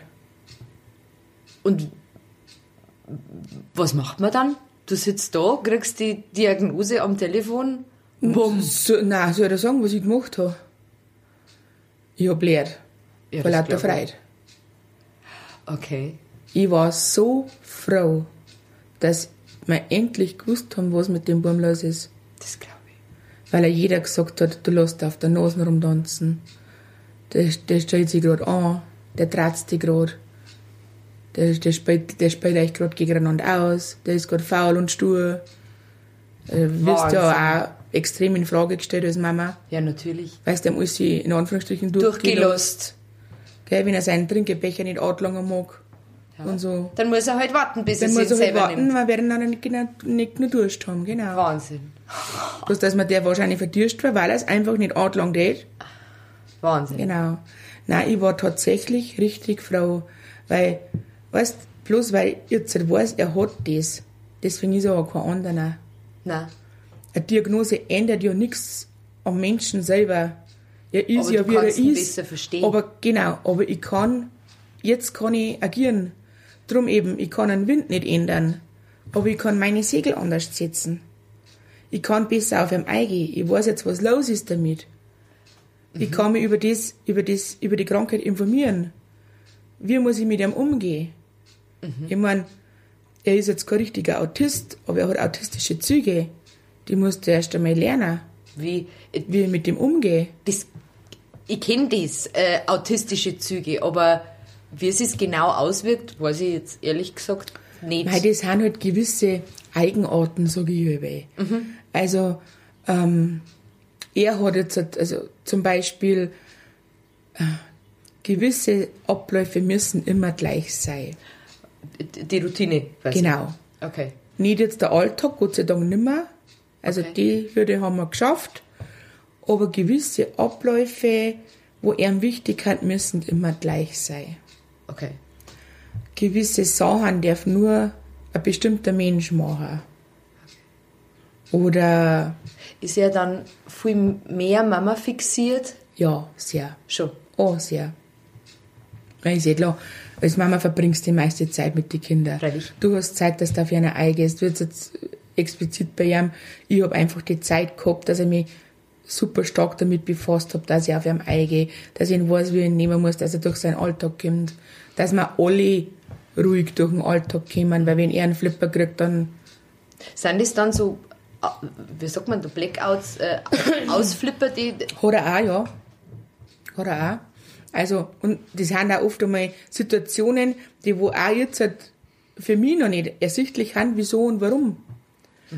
B: Und was macht man dann? Du sitzt da, kriegst die Diagnose am Telefon. Bumm.
C: So, nein, soll ich sagen, was ich gemacht habe? Ich hab lehrt.
B: Ja,
C: Vor lauter. Freude.
B: Okay.
C: Ich war so froh, dass wir endlich gewusst haben, was mit dem Baum los ist.
B: Das glaube ich.
C: Weil er jeder gesagt hat, du lässt auf der Nase rumtanzen. Der, der stellt sich gerade an, der tratzt dich gerade. Der, der, spielt, der spielt euch gerade gegeneinander aus, der ist gerade faul und stur. Äh, wirst ja auch extrem in Frage gestellt als Mama,
B: Ja, natürlich.
C: weil es dem alles in Anführungsstrichen durchgelost.
B: Durchgelost.
C: Gell, wenn er seinen Trinkebecher nicht anlangen mag und so.
B: Dann muss er halt warten, bis
C: Dann
B: er
C: muss
B: sich
C: er halt
B: selber
C: warten,
B: nimmt.
C: weil wir dann nicht, genau- nicht nur Durst haben, genau.
B: Wahnsinn.
C: Bloß, dass man der wahrscheinlich verdürscht war, weil er es einfach nicht angelangt hat.
B: Wahnsinn.
C: Genau. Nein, ich war tatsächlich richtig froh, weil, weißt, bloß weil ich jetzt weiß, er hat das. Deswegen ist er auch kein anderer.
B: Nein.
C: Eine Diagnose ändert ja nichts am Menschen selber. Er ist
B: Aber
C: ja
B: du
C: wie er ist.
B: besser verstehen.
C: Aber genau, aber ich kann, jetzt kann ich agieren. Drum eben, ich kann den Wind nicht ändern. Aber ich kann meine Segel anders setzen. Ich kann besser auf ihm eingehen. Ich weiß jetzt, was los ist damit. Ich kann mich über das, über das, über die Krankheit informieren. Wie muss ich mit ihm umgehen? Ich meine, er ist jetzt kein richtiger Autist, aber er hat autistische Züge. Die musst du erst einmal lernen,
B: Wie, äh,
C: wie ich mit dem umgehe.
B: das, ich kenne das, äh, autistische Züge, aber wie es sich genau auswirkt, weiß ich jetzt ehrlich gesagt nicht.
C: Weil das sind halt gewisse Eigenarten, sage ich halbe. Also, ähm, er hat jetzt, halt- also zum Beispiel, äh, gewisse Abläufe müssen immer gleich sein.
B: Die Routine. quasi.
C: Genau.
B: Okay.
C: Nicht jetzt der Alltag, Gott sei Dank nimmer. Also
B: Okay.
C: die Hürde haben wir geschafft. Aber gewisse Abläufe, wo er wichtig hat, müssen immer gleich sein.
B: Okay.
C: gewisse Sachen darf nur ein bestimmter Mensch machen. Oder,
B: Ist er dann viel mehr Mama fixiert?
C: ja, sehr.
B: Schon.
C: Oh, sehr. Ja, ist eh klar. Als Mama verbringst du die meiste Zeit mit den Kindern.
B: Freilich.
C: Du hast Zeit, dass du auf einer eingehst. Du jetzt jetzt explizit bei ihm. Ich habe einfach die Zeit gehabt, dass ich mich super stark damit befasst habe, dass ich auf ihm eingehe, dass ich ihn weiß, wie ich ihn nehmen muss, dass er durch seinen Alltag kommt, dass wir alle ruhig durch den Alltag kommen, weil wenn er einen Flipper kriegt, dann
B: Sind das dann so, äh, wie sagt man, Blackouts, äh, Ausflipper, die.
C: Hat er auch, ja. Hat er auch. Also, und das sind auch oft einmal Situationen, die wo auch jetzt halt für mich noch nicht ersichtlich sind, wieso und warum.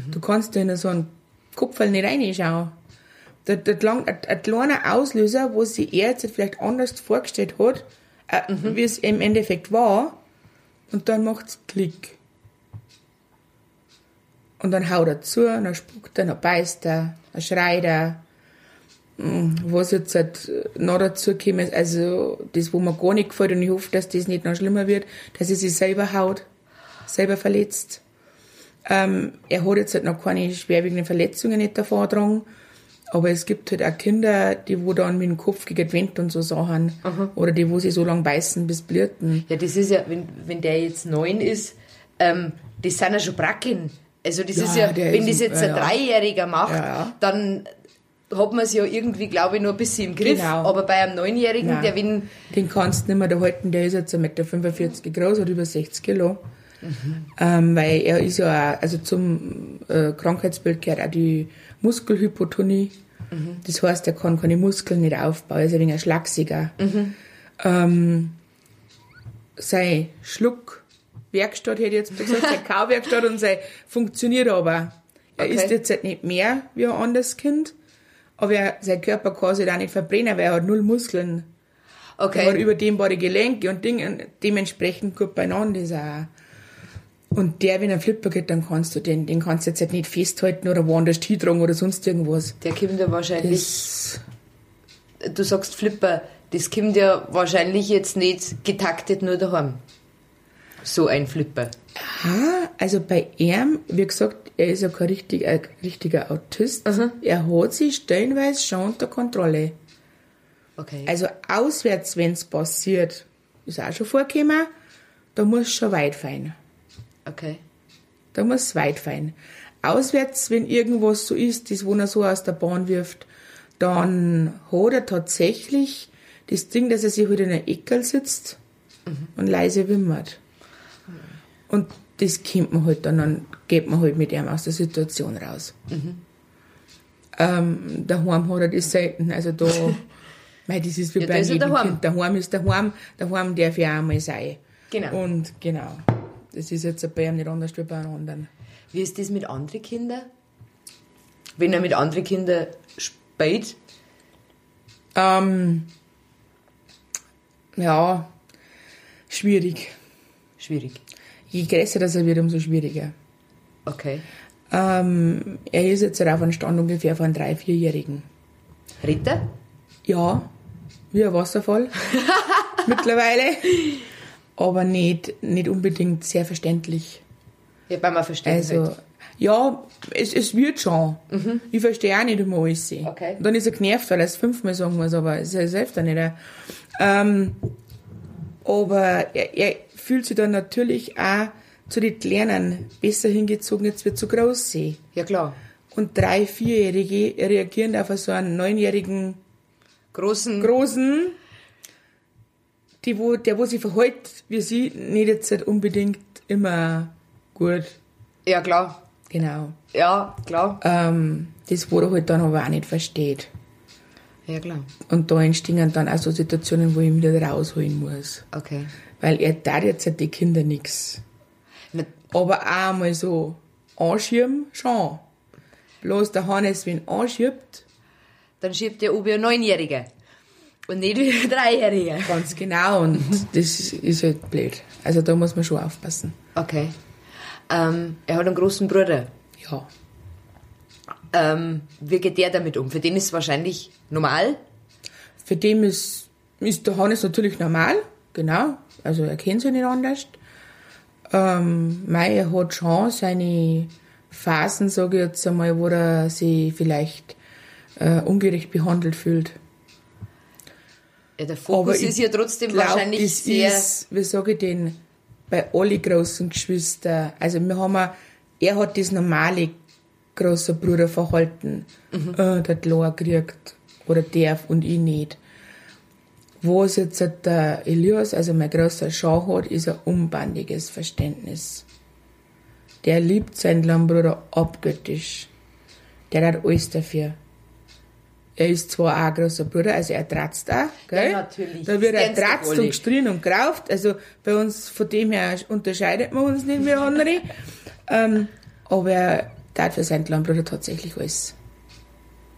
C: Du kannst in so einen Kopf nicht reinschauen. Der, der, lang- ein, ein kleiner Auslöser, wo sie er jetzt vielleicht anders vorgestellt hat, äh, wie es im Endeffekt war. Und dann macht's Klick. Und dann haut er zu, dann spuckt er, dann beißt er, dann schreit er. Mm, Was jetzt halt noch dazu gekommen ist, also das, wo mir gar nicht gefällt und ich hoffe, dass das nicht noch schlimmer wird, dass er sich selber haut, selber verletzt. Ähm, er hat jetzt halt noch keine schwerwiegenden Verletzungen nicht davon dran, aber es gibt halt auch Kinder, die wo dann mit dem Kopf gegen die Wand und so Sachen, oder die, wo sie so lange beißen bis blüten.
B: Ja, das ist ja, wenn, wenn der jetzt neun ist, ähm, das sind ja schon Bracken. Also das
C: Ja,
B: ist ja, wenn
C: ist
B: das
C: ein-
B: jetzt ein
C: ja.
B: Dreijähriger macht,
C: Ja,
B: dann hat man es ja irgendwie, glaube ich, nur ein bisschen im Griff.
C: Genau.
B: Aber bei einem Neunjährigen,
C: Nein.
B: der wenn,
C: Den kannst du nicht mehr da halten, der ist jetzt 1,45 Meter groß, hat über 60 Kilo. Ähm, weil er ist ja auch, also zum äh, Krankheitsbild gehört auch die Muskelhypotonie. Das heißt, er kann keine Muskeln nicht aufbauen, er ist ein wenig schlachsiger. Ähm, sein Schluckwerkstatt hätte ich jetzt gesagt, seine Kauwerkstatt und sein funktioniert aber. Er
B: Okay.
C: ist jetzt halt nicht mehr wie ein anderes Kind, aber er, sein Körper kann sich da nicht verbrennen, weil er hat null Muskeln. Er hat
B: okay,
C: überdehnbare Gelenke und Dinge dementsprechend gut beieinander ist er auch. Und der, wenn er Flipper geht, dann kannst du den, den kannst du jetzt halt nicht festhalten oder woanders hintragen oder sonst irgendwas.
B: der kommt ja wahrscheinlich,
C: Das,
B: du sagst Flipper, das kommt ja wahrscheinlich jetzt nicht getaktet nur daheim. So ein Flipper.
C: ah, also bei ihm, wie gesagt, er ist ja kein richtig, ein richtiger Autist. Er hat sich stellenweise schon unter Kontrolle.
B: Okay.
C: Also auswärts, wenn's passiert, ist auch schon vorgekommen, da muss schon weit fein.
B: Okay.
C: Da muss es weit fein. Auswärts, wenn irgendwas so ist, das wo er so aus der Bahn wirft, dann hat er tatsächlich das Ding, dass er sich halt in einer Eckel sitzt und leise wimmert. Und das kennt man halt dann, dann geht man halt mit ihm aus der Situation raus. Ähm, daheim hat er das selten, also da, mei, das ist wie
B: Ja,
C: bei jedem
B: daheim.
C: Kind. Daheim ist daheim, daheim darf ja auch mal sein.
B: Genau.
C: Und genau, das ist jetzt bei ihm nicht anders wie bei einem anderen.
B: Wie ist das mit anderen Kindern? Wenn er mit anderen Kindern spielt?
C: Ähm, ja, schwierig.
B: Schwierig.
C: Je größer das er wird, umso schwieriger.
B: Okay.
C: Ähm, er ist jetzt auf einem Stand ungefähr von drei-, vierjährigen.
B: Ritter?
C: Ja, wie ein Wasserfall mittlerweile, aber nicht, nicht unbedingt sehr verständlich.
B: Ja, bei mir verstehen
C: Also,
B: halt.
C: ja, es, es wird schon. Ich verstehe auch nicht immer alles.
B: Okay.
C: Dann ist er genervt, weil er es fünfmal sagen muss, aber es ist selbst auch nicht. Ähm, aber er, er fühlt sich dann natürlich auch zu den Kleinen besser hingezogen, jetzt wird zu groß sein.
B: Ja, klar.
C: Und drei, vierjährige reagieren auf so einen neunjährigen
B: Großen.
C: Großen, die wo, der wo sich verhält wie sie, nicht jetzt nicht unbedingt immer gut.
B: ja, klar.
C: Genau.
B: Ja, klar.
C: Ähm, das, wo er halt dann aber auch nicht versteht.
B: Ja, klar.
C: Und da entstehen dann auch so Situationen, wo ich ihn wieder rausholen muss.
B: Okay.
C: Weil er tat jetzt halt die Kinder.
B: Na,
C: Aber auch mal so anschieben, schon. Bloß der Hannes, wenn er anschiebt,
B: Dann schiebt der Obi ein Neunjähriger. Und nicht wie ein Dreijähriger.
C: ganz genau, und das ist halt blöd. Also da muss man schon aufpassen.
B: Okay. Ähm, er hat einen großen Bruder.
C: Ja.
B: Ähm, wie geht der damit um? Für den ist es wahrscheinlich normal.
C: Für den ist, ist der Hannes natürlich normal, genau. Also er kennt sich nicht anders. Ähm, mei, er hat schon seine Phasen, sage ich jetzt einmal, wo er sich vielleicht äh, ungerecht behandelt fühlt.
B: Ja, der Fokus
C: ich
B: ist ja trotzdem
C: glaub,
B: wahrscheinlich
C: das
B: sehr.
C: Ist, wie sage ich denn, bei allen großen Geschwistern. Also wir haben, a- er hat das normale große Bruderverhalten,
B: Mhm.
C: äh, der Klar kriegt oder darf und ich nicht. Was jetzt der Elias, also mein großer Schau hat, ist ein unbandiges Verständnis. Der liebt seinen kleinen Bruder abgöttisch. Der hat alles dafür. Er ist zwar auch ein großer Bruder, also er tratzt auch, gell?
B: Ja, natürlich.
C: Da wird
B: Das
C: er tratzt und gestrien und gerauft. Also bei uns, von dem her unterscheidet man uns nicht wie andere. ähm, aber er tat für seinen kleinen Bruder tatsächlich alles.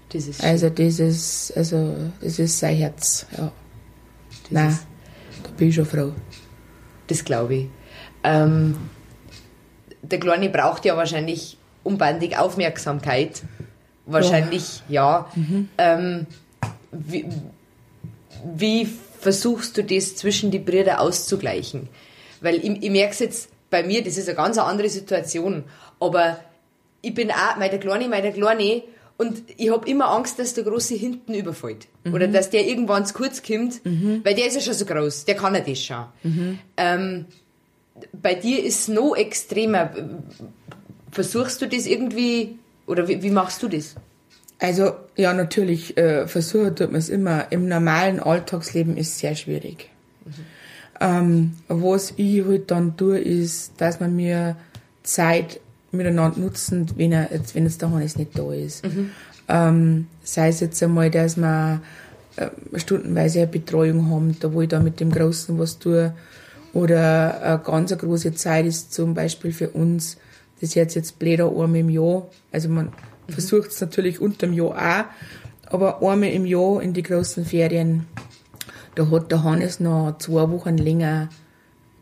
B: Das ist schön.
C: Also das ist, also das ist sein Herz, ja. Nein,
B: ist-
C: da bin ich schon froh.
B: Das glaube ich. Ähm, der Kleine braucht ja wahrscheinlich unbandig Aufmerksamkeit. Wahrscheinlich, ja. Ähm, wie, wie versuchst du das zwischen die Brüder auszugleichen? Weil ich, ich merke es jetzt bei mir, das ist eine ganz andere Situation. Aber ich bin auch, mein der Kleine, mein der Kleine, und ich habe immer Angst, dass der Große hinten überfällt. Oder dass der irgendwann zu kurz kommt, weil der ist ja schon so groß, der kann ja das schon. Ähm, bei dir ist es noch extremer. Versuchst du das irgendwie, oder wie, wie machst du das?
C: Also, ja, natürlich, äh, versuchen tut man es immer. Im normalen Alltagsleben ist es sehr schwierig. Ähm, was ich halt dann tue, ist, dass man mir Zeit miteinander nutzen, wenn er jetzt, wenn jetzt der Hannes nicht da ist. Ähm, sei es jetzt einmal, dass wir äh, stundenweise eine Betreuung haben, da wo ich da mit dem Großen was tue. Oder eine ganz eine große Zeit ist zum Beispiel für uns, das ist jetzt, jetzt blöder einmal im Jahr. Also man versucht es natürlich unter dem Jahr auch, aber einmal im Jahr in die großen Ferien, da hat der Hannes noch zwei Wochen länger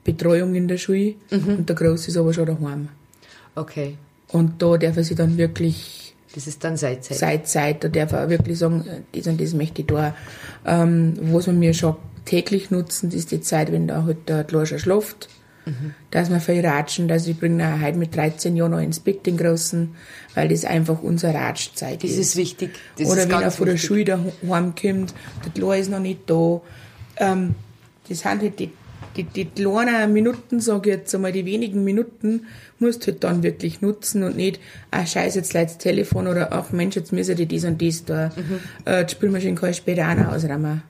C: Betreuung in der Schule und der Große ist aber schon daheim.
B: Okay,
C: Und da darf er sich dann wirklich
B: das ist dann Seitzeit.
C: seit Zeit, da darf er wirklich sagen, das und das möchte ich da. Ähm, was wir mir schon täglich nutzen, ist die Zeit, wenn da halt der Kleine schon schläft, dass wir viel ratschen, dass ich bringe ihn heute mit 13 Jahren noch ins Bett, den Großen, weil das einfach unsere Ratschzeit
B: Das
C: ist.
B: ist wichtig. Das
C: Oder
B: ist
C: wenn er von der. Schule daheim kommt, der Kleine ist noch nicht da. Ähm, das sind halt die, die, die kleinen Minuten, sage ich jetzt einmal, die wenigen Minuten, musst du halt dann wirklich nutzen und nicht, ah, scheiße, jetzt leitet das Telefon oder, ach Mensch, jetzt müssen die das und das da. Äh, die Spülmaschine kann ich später auch noch ausräumen.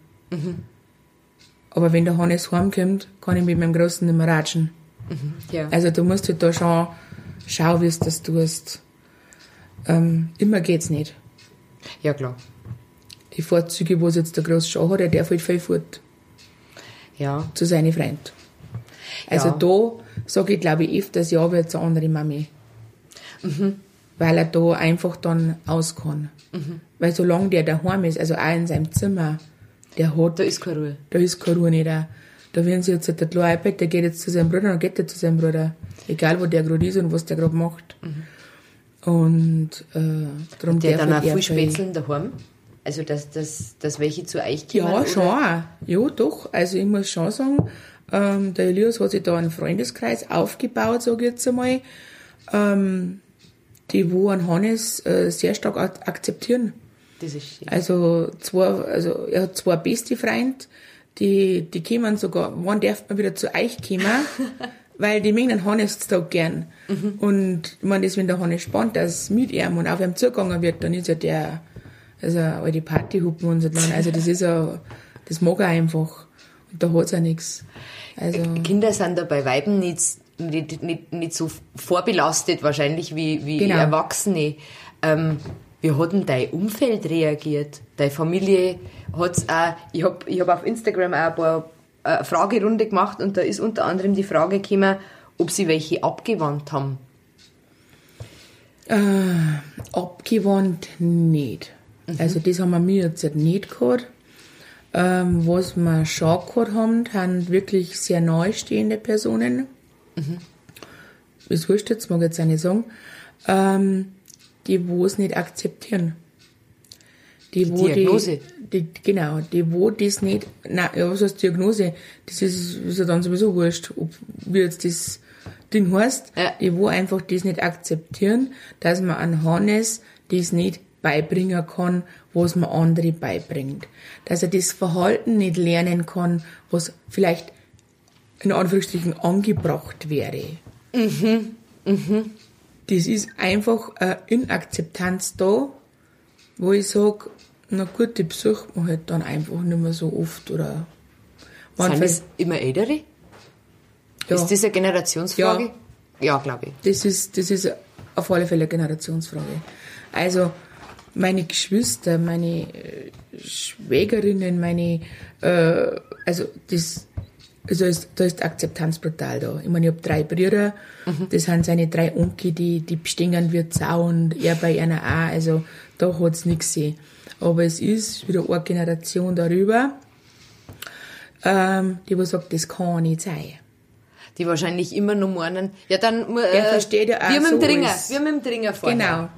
C: Aber wenn der Hannes heimkommt, kann ich mit meinem Großen nicht mehr ratschen.
B: Ja.
C: Also du musst halt da schon schauen, wie du das tust. Ähm, immer geht's nicht.
B: ja, klar.
C: Die Vorzüge, was jetzt der Groß schon hat, er darf halt viel fort
B: Ja,
C: zu seinen Freunden. Also
B: Ja.
C: da sage ich, glaube ich, öfters ja wie eine andere Mami. Weil er da einfach dann aus kann. Weil solange der daheim ist, also auch in seinem Zimmer, der hat,
B: da ist keine Ruhe.
C: da ist keine Ruhe nicht. auch. Da wenn sie jetzt der kleine iPad, der geht jetzt zu seinem Bruder, dann geht er zu seinem Bruder. Egal wo der gerade ist und was der gerade macht. Und äh, darum
B: Der
C: darf
B: dann auch
C: halt er
B: viel spätzeln daheim. Also, dass, dass, dass welche zu euch kommen.
C: Ja, schon. auch. Ja, doch. Also ich muss schon sagen, ähm, der Elias hat sich da einen Freundeskreis aufgebaut, sage ich jetzt einmal, ähm, die wo an Hannes äh, sehr stark ak akzeptieren.
B: Das ist schön.
C: Also zwei, also er hat zwei beste Freunde, die, die kommen sogar, wann darf man wieder zu euch kommen, weil die mögen den Hannes da gern. Und ich meine, das, wenn der Hannes spannt, dass mit ihm und auf ihm zugegangen wird, dann ist ja der, also alte Partyhupen und so dann. Also das ist ja, das mag er einfach. Und da hat's ja nichts. Also,
B: Kinder sind da bei Weiben nicht, nicht, nicht, nicht so vorbelastet wahrscheinlich wie, wie
C: Genau.
B: Erwachsene. Ähm, wie hat denn dein Umfeld reagiert? Deine Familie hat's auch, ich habe ich hab auf Instagram auch ein paar äh, Fragerunde gemacht und da ist unter anderem die Frage gekommen, ob sie welche abgewandt haben.
C: abgewandt nicht. Also das haben wir mir jetzt nicht gehabt. Ähm, was wir schon gehabt haben, sind wirklich sehr nahestehende Personen. Ist wurscht jetzt, mag ich jetzt auch nicht sagen. Ähm, die, wo es nicht akzeptieren. Die, wo
B: Diagnose?
C: Die, die, genau, die, wo das nicht, nein, ja, was heißt Diagnose? Das ist, ist ja dann sowieso wurscht, ob, wie jetzt das Ding heißt.
B: Ja.
C: Die, wo einfach das nicht akzeptieren, dass man an Hannes das nicht beibringen kann, was man andere beibringt. Dass er das Verhalten nicht lernen kann, was vielleicht in Anführungsstrichen angebracht wäre. Das ist einfach eine Inakzeptanz da, wo ich sage, na gut, die besucht man halt dann einfach nicht mehr so oft oder
B: Sind das immer Ältere?
C: ja,
B: Ist das eine Generationsfrage? Ja, glaube ich.
C: das ist, das ist auf alle Fälle eine Generationsfrage. Also, meine Geschwister, meine äh, Schwägerinnen, meine, äh, also das, Also ist, da ist die Akzeptanz brutal da. Ich meine, ich habe drei Brüder, das sind seine drei Onkel, die, die bestehen wie Sau und er bei einer auch. Also da hat's nichts gesehen. Aber es ist wieder eine Generation darüber, ähm, die wo sagt, das kann nicht sein.
B: Die wahrscheinlich immer nur meinen, ja dann, äh,
C: Er versteht ja auch
B: wir mit dem
C: so
B: Dringer, wir mit dem Dringer vorher.
C: Genau.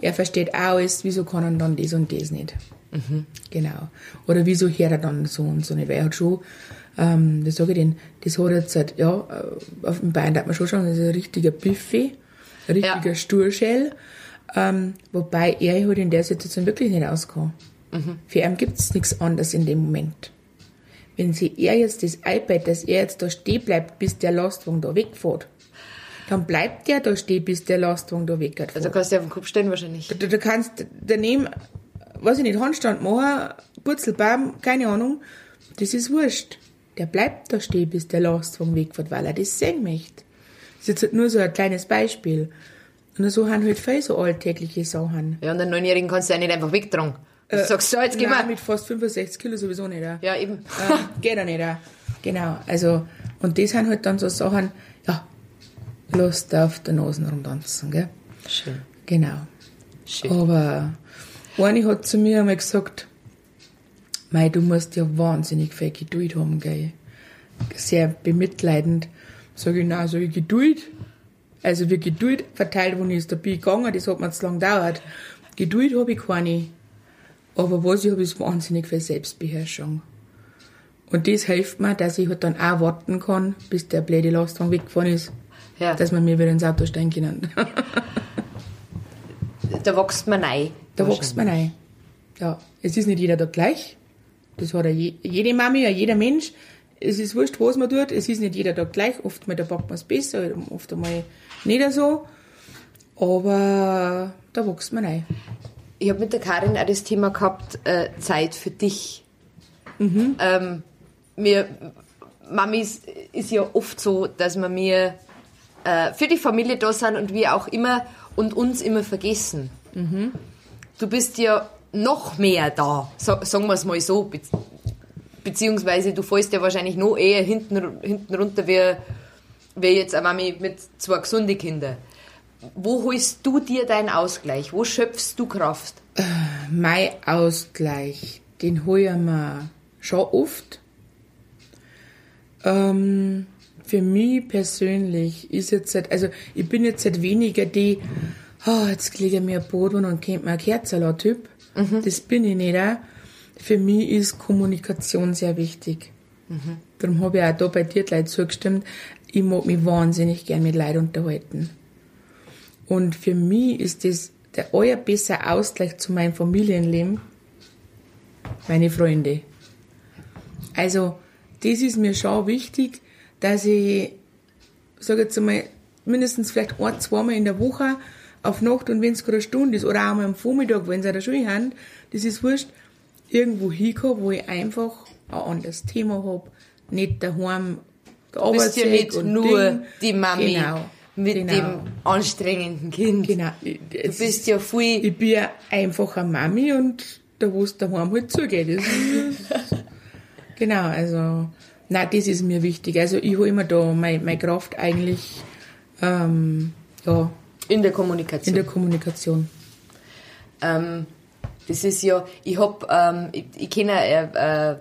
C: Er versteht auch alles, wieso kann er dann das und das nicht. Genau. Oder wieso hört er dann so und so nicht? Weil er hat schon, ähm, das sage ich denn, das hat jetzt seit, ja, äh, auf dem Bein darf man schon sagen, das ist ein richtiger Buffet, ein richtiger
B: Ja.
C: Sturschell. Ähm, wobei er halt in der Situation wirklich nicht auskann. Für ihn gibt's nichts anderes in dem Moment. Wenn sie er jetzt das iPad, dass er jetzt da stehen bleibt, bis der Lastwagen da wegfährt, dann bleibt der da stehen, bis der Lastwagen da weggeht.
B: Also kannst du auf den Kopf stellen wahrscheinlich.
C: Du, du kannst daneben, weiß ich nicht, Handstand machen, Purzelbaum, keine Ahnung. Das ist wurscht. Der bleibt da stehen, bis der Lastwagen wegfährt, weil er das sehen möchte. Das ist jetzt halt nur so ein kleines Beispiel. Und so haben halt viele so alltägliche Sachen.
B: Ja, und den Neunjährigen kannst du ja nicht einfach wegtragen. Du sagst, so, jetzt geh
C: Äh, Nein,
B: mal.
C: mit fast 65 Kilo sowieso nicht. Auch.
B: Ja, eben.
C: äh, geht ja nicht. Auch. Genau, also, und das sind halt dann so Sachen, ja, da auf der Nase rumtanzen, gell?
B: Schön.
C: Genau.
B: Schön.
C: Aber eine hat zu mir einmal gesagt, Mei, du musst ja wahnsinnig viel Geduld haben, gell? Sehr bemitleidend. Sag ich, na, so ich Geduld. Also wie Geduld verteilt, wo ich ist dabei gegangen, das hat mir zu lang gedauert. Geduld habe ich keine. Aber was ich habe, ist wahnsinnig viel Selbstbeherrschung. Und das hilft mir, dass ich halt dann auch warten kann, bis der blöde Lastwagen weggefahren ist.
B: Ja.
C: Dass wir mir wieder ins Auto steigen können.
B: Da wächst man rein.
C: Da wächst man ein. Ja, es ist nicht jeder da gleich. Das hat ja je, jede Mami, ja jeder Mensch. Es ist wurscht, was man tut. Es ist nicht jeder da gleich. Oft mal da packt man es besser, oft einmal nicht so. Aber da wächst man ein.
B: Ich habe mit der Karin auch das Thema gehabt, äh, Zeit für dich. Ähm, mir, Mamis ist ja oft so, dass wir mir äh, für die Familie da sind und wir auch immer und uns immer vergessen. Du bist ja noch mehr da, sa- sagen wir es mal so. Be beziehungsweise du fällst ja wahrscheinlich noch eher hinten, hinten runter wie, wie jetzt eine Mami mit zwei gesunden Kindern. Wo holst du dir deinen Ausgleich? Wo schöpfst du Kraft?
C: Mein Ausgleich, den hole ich mir schon oft. Ähm, für mich persönlich ist jetzt halt, also ich bin jetzt halt weniger die, oh, jetzt lege ich mir ein Boden und kennt mir ein Kerzaler-Typ. Das bin ich nicht. Für mich ist Kommunikation sehr wichtig. Darum habe ich auch da bei dir gleich zugestimmt. Ich mag mich wahnsinnig gern mit Leuten unterhalten. Und für mich ist das der allerbeste Ausgleich zu meinem Familienleben meine Freunde. Also, das ist mir schon wichtig, dass ich, sage jetzt einmal, mindestens vielleicht ein, zweimal in der Woche auf Nacht und wenn es gerade eine Stunde ist oder auch mal am Vormittag, wenn sie an der Schule haben, das ist wurscht, irgendwo hinkomme, wo ich einfach ein anderes Thema habe, nicht daheim
B: Du bist ja nicht nur
C: Ding.
B: die Mami
C: Genau,
B: mit
C: genau.
B: dem anstrengenden Kind.
C: Genau.
B: Du bist ja viel.
C: Ich bin ja einfach eine Mami und da, wo es daheim halt zugeht. Das ist, genau, also, nein, das ist mir wichtig. Also, ich hole immer da meine, meine Kraft eigentlich, ähm, ja,
B: In der
C: in
B: Kommunikation.
C: der Kommunikation.
B: ähm, das ist ja, ich hab, ähm, ich, ich kenne, äh, äh,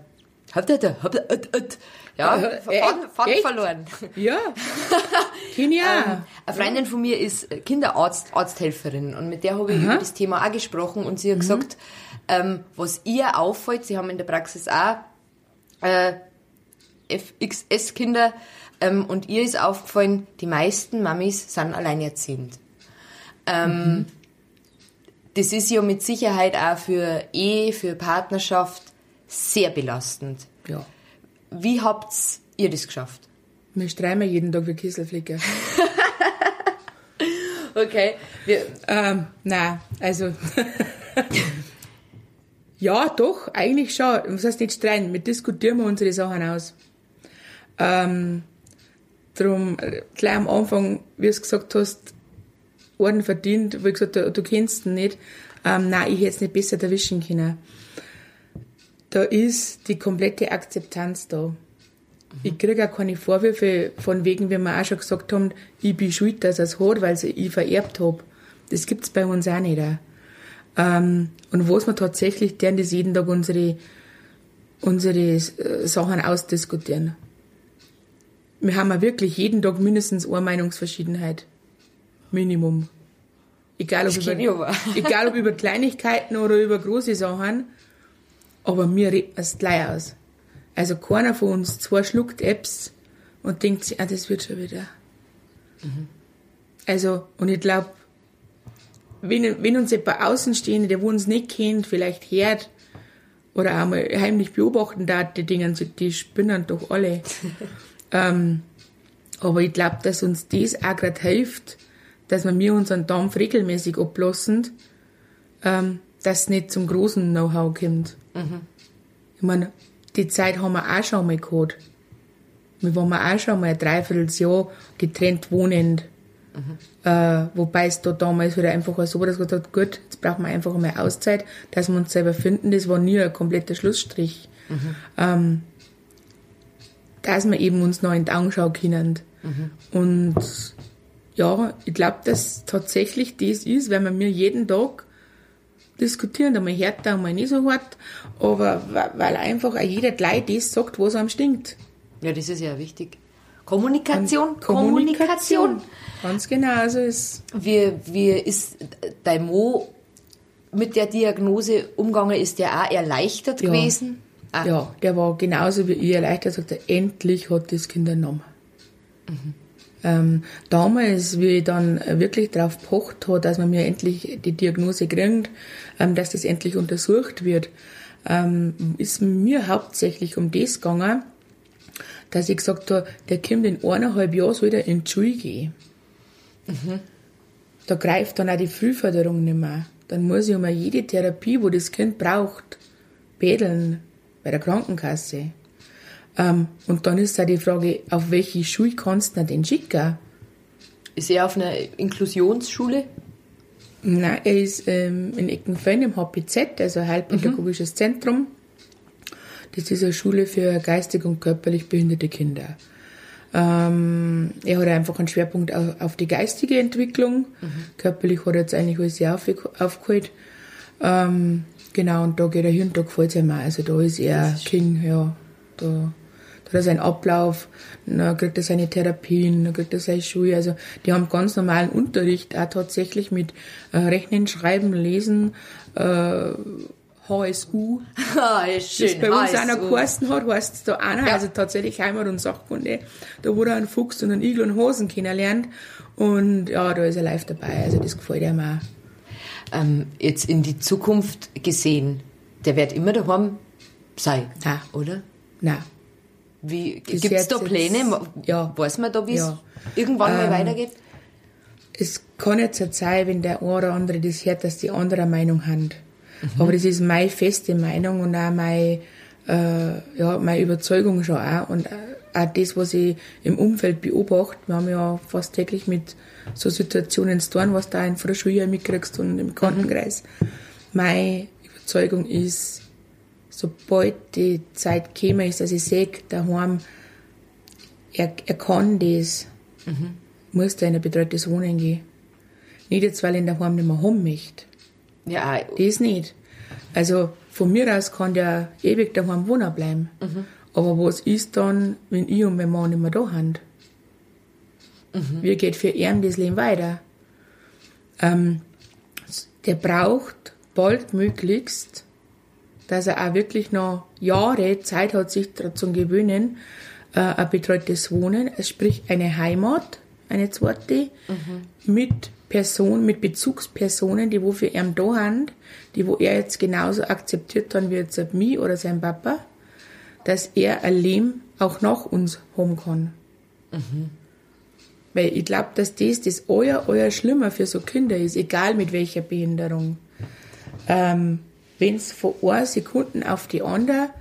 B: äh, äh, ja,
C: Äh,
B: Faden, verloren.
C: Ja, kenn ich auch.
B: Ähm, eine Freundin von mir ist Kinderarzt, Arzthelferin und mit der habe ich über das Thema auch gesprochen und sie hat gesagt, ähm, was ihr auffällt, sie haben in der Praxis auch äh, FXS-Kinder ähm, und ihr ist aufgefallen, die meisten Mamis sind alleinerziehend. Ähm, Das ist ja mit Sicherheit auch für Ehe, für Partnerschaft sehr belastend.
C: Ja.
B: Wie habt ihr das geschafft?
C: Wir streimen jeden Tag wie Kisselflicker.
B: Okay. Wir,
C: Ähm, nein, also. ja, doch, eigentlich schon. Was heißt nicht streiten? Wir diskutieren wir unsere Sachen aus. Ähm, drum, äh, gleich am Anfang, wie du gesagt hast, Orden verdient, wo ich gesagt habe, du kennst ihn nicht. Ähm, nein, ich hätte es nicht besser erwischen können. Da ist die komplette Akzeptanz da. Ich kriege auch keine Vorwürfe von wegen, wie wir auch schon gesagt haben, ich bin schuld, dass er es hat, weil ich vererbt habe. Das gibt's bei uns auch nicht. Ähm, und was wir tatsächlich tun, ist jeden Tag unsere, unsere äh, Sachen ausdiskutieren. Wir haben ja wirklich jeden Tag mindestens eine Meinungsverschiedenheit. Minimum. Egal ob, über, egal ob über Kleinigkeiten oder über große Sachen. Aber mir reden es gleich aus. Also keiner von uns zwei schluckt Apps und denkt sich, ah, das wird schon wieder. Mhm. Also, und ich glaube, wenn, wenn uns jemand Außenstehende, der uns nicht kennt, vielleicht hört oder einmal heimlich beobachten darf, die Dinge, die spinnen doch alle. ähm, aber ich glaube, dass uns das auch gerade hilft, dass wir mir unseren Dampf regelmäßig ablassen, ähm, dass es nicht zum großen Know-how kommt. Mhm. Ich meine, die Zeit haben wir auch schon mal gehabt. Wir waren auch schon mal ein Dreivierteljahr getrennt wohnend. Mhm. Äh, wobei es da damals wieder einfach so dass wir gesagt hat, gut, jetzt brauchen wir einfach mal Auszeit, dass wir uns selber finden. Das war nie ein kompletter Schlussstrich. Mhm. Ähm, dass wir eben uns noch in die Augen schauen können. Mhm. Und ja, ich glaube, dass tatsächlich das ist, weil wir mir jeden Tag diskutieren, einmal härter, einmal nicht so hart, aber weil einfach auch jeder gleich das sagt, was einem stinkt.
B: Ja, das ist ja wichtig. Kommunikation,
C: Kommunikation. Kommunikation. Ganz genau so ist
B: Wie, wie ist dein Mo mit der Diagnose umgegangen? Ist der auch erleichtert
C: ja.
B: gewesen?
C: Ah. Ja, der war genauso wie ich erleichtert, sagt er, endlich hat das Kind einen Namen. Mhm. Ähm, damals, wie ich dann wirklich darauf pocht habe, dass man mir endlich die Diagnose kriegt, ähm, dass das endlich untersucht wird, ähm, ist mir hauptsächlich um das gegangen, dass ich gesagt habe, der kommt in eineinhalb Jahren soll der in die Schule gehen. Mhm. Da greift dann auch die Frühförderung nicht mehr. Dann muss ich um jede Therapie, wo das Kind braucht, betteln bei der Krankenkasse. Ähm, und dann ist da die Frage, auf welche Schule kannst du denn schicken?
B: Ist er auf einer Inklusionsschule?
C: Nein, er ist ähm, in Eckenfeld im HPZ, also Heilpädagogisches mhm. Zentrum. Das ist eine Schule für geistig und körperlich behinderte Kinder. Ähm, er hat einfach einen Schwerpunkt auf, auf die geistige Entwicklung. Mhm. Körperlich hat er jetzt eigentlich alles sehr auf, aufgeholt. Ähm, genau, und da geht er hin, da gefällt es ihm auch. Also da ist er King, ja. Da hat er seinen Ablauf, dann kriegt er seine Therapien, dann kriegt er seine Schuhe. Also die haben ganz normalen Unterricht, auch tatsächlich mit äh, Rechnen, Schreiben, Lesen, äh, HSU.
B: Ah, ist schön.
C: Das bei uns HSU. einer geheißen hat, heißt es da einer, ja. also tatsächlich Heimat- und Sachkunde, da er einen Fuchs und einen Igel und Hosen kennenlernt. Und ja, da ist er live dabei, also das gefällt ihm auch.
B: Ähm, jetzt in die Zukunft gesehen, der wird immer daheim sein,
C: Nein.
B: oder?
C: Nein.
B: Gibt es da Pläne?
C: Jetzt, ja.
B: Weiß man da, wie es ja. irgendwann ähm, mal weitergeht?
C: Es kann jetzt sein, wenn der eine oder andere das hört, dass die andere Meinung haben. Mhm. Aber das ist meine feste Meinung und auch meine, äh, ja, meine Überzeugung schon auch. Und auch das, was ich im Umfeld beobachte. Wir haben ja fast täglich mit so Situationen zu tun, was da in Schuljahr mitkriegst und im Kantenkreis. Mhm. Meine Überzeugung ist, sobald die Zeit käme, ist, dass ich sehe, daheim, er, er kann das, mhm. muss da in ein betreutes Wohnen gehen. Nicht jetzt, weil ich ihn daheim nicht mehr haben möchte.
B: Ja.
C: Das nicht. Also von mir aus kann der ewig daheim wohnen bleiben. Mhm. Aber was ist dann, wenn ich und mein Mann nicht mehr da sind? Mhm. Wie geht für ihn das Leben weiter? Ähm, der braucht baldmöglichst, dass er auch wirklich noch Jahre Zeit hat, sich daran zu gewöhnen, äh, ein betreutes Wohnen, sprich eine Heimat, eine zweite, mhm. mit Personen, mit Bezugspersonen, die wo für ihn da sind, die wo er jetzt genauso akzeptiert hat wie jetzt mich oder sein Papa, dass er ein Leben auch nach uns haben kann. Mhm. Weil ich glaube, dass das das euer, euer Schlimmer für so Kinder ist, egal mit welcher Behinderung. Ähm, Wenn es von einer Sekunden auf die andere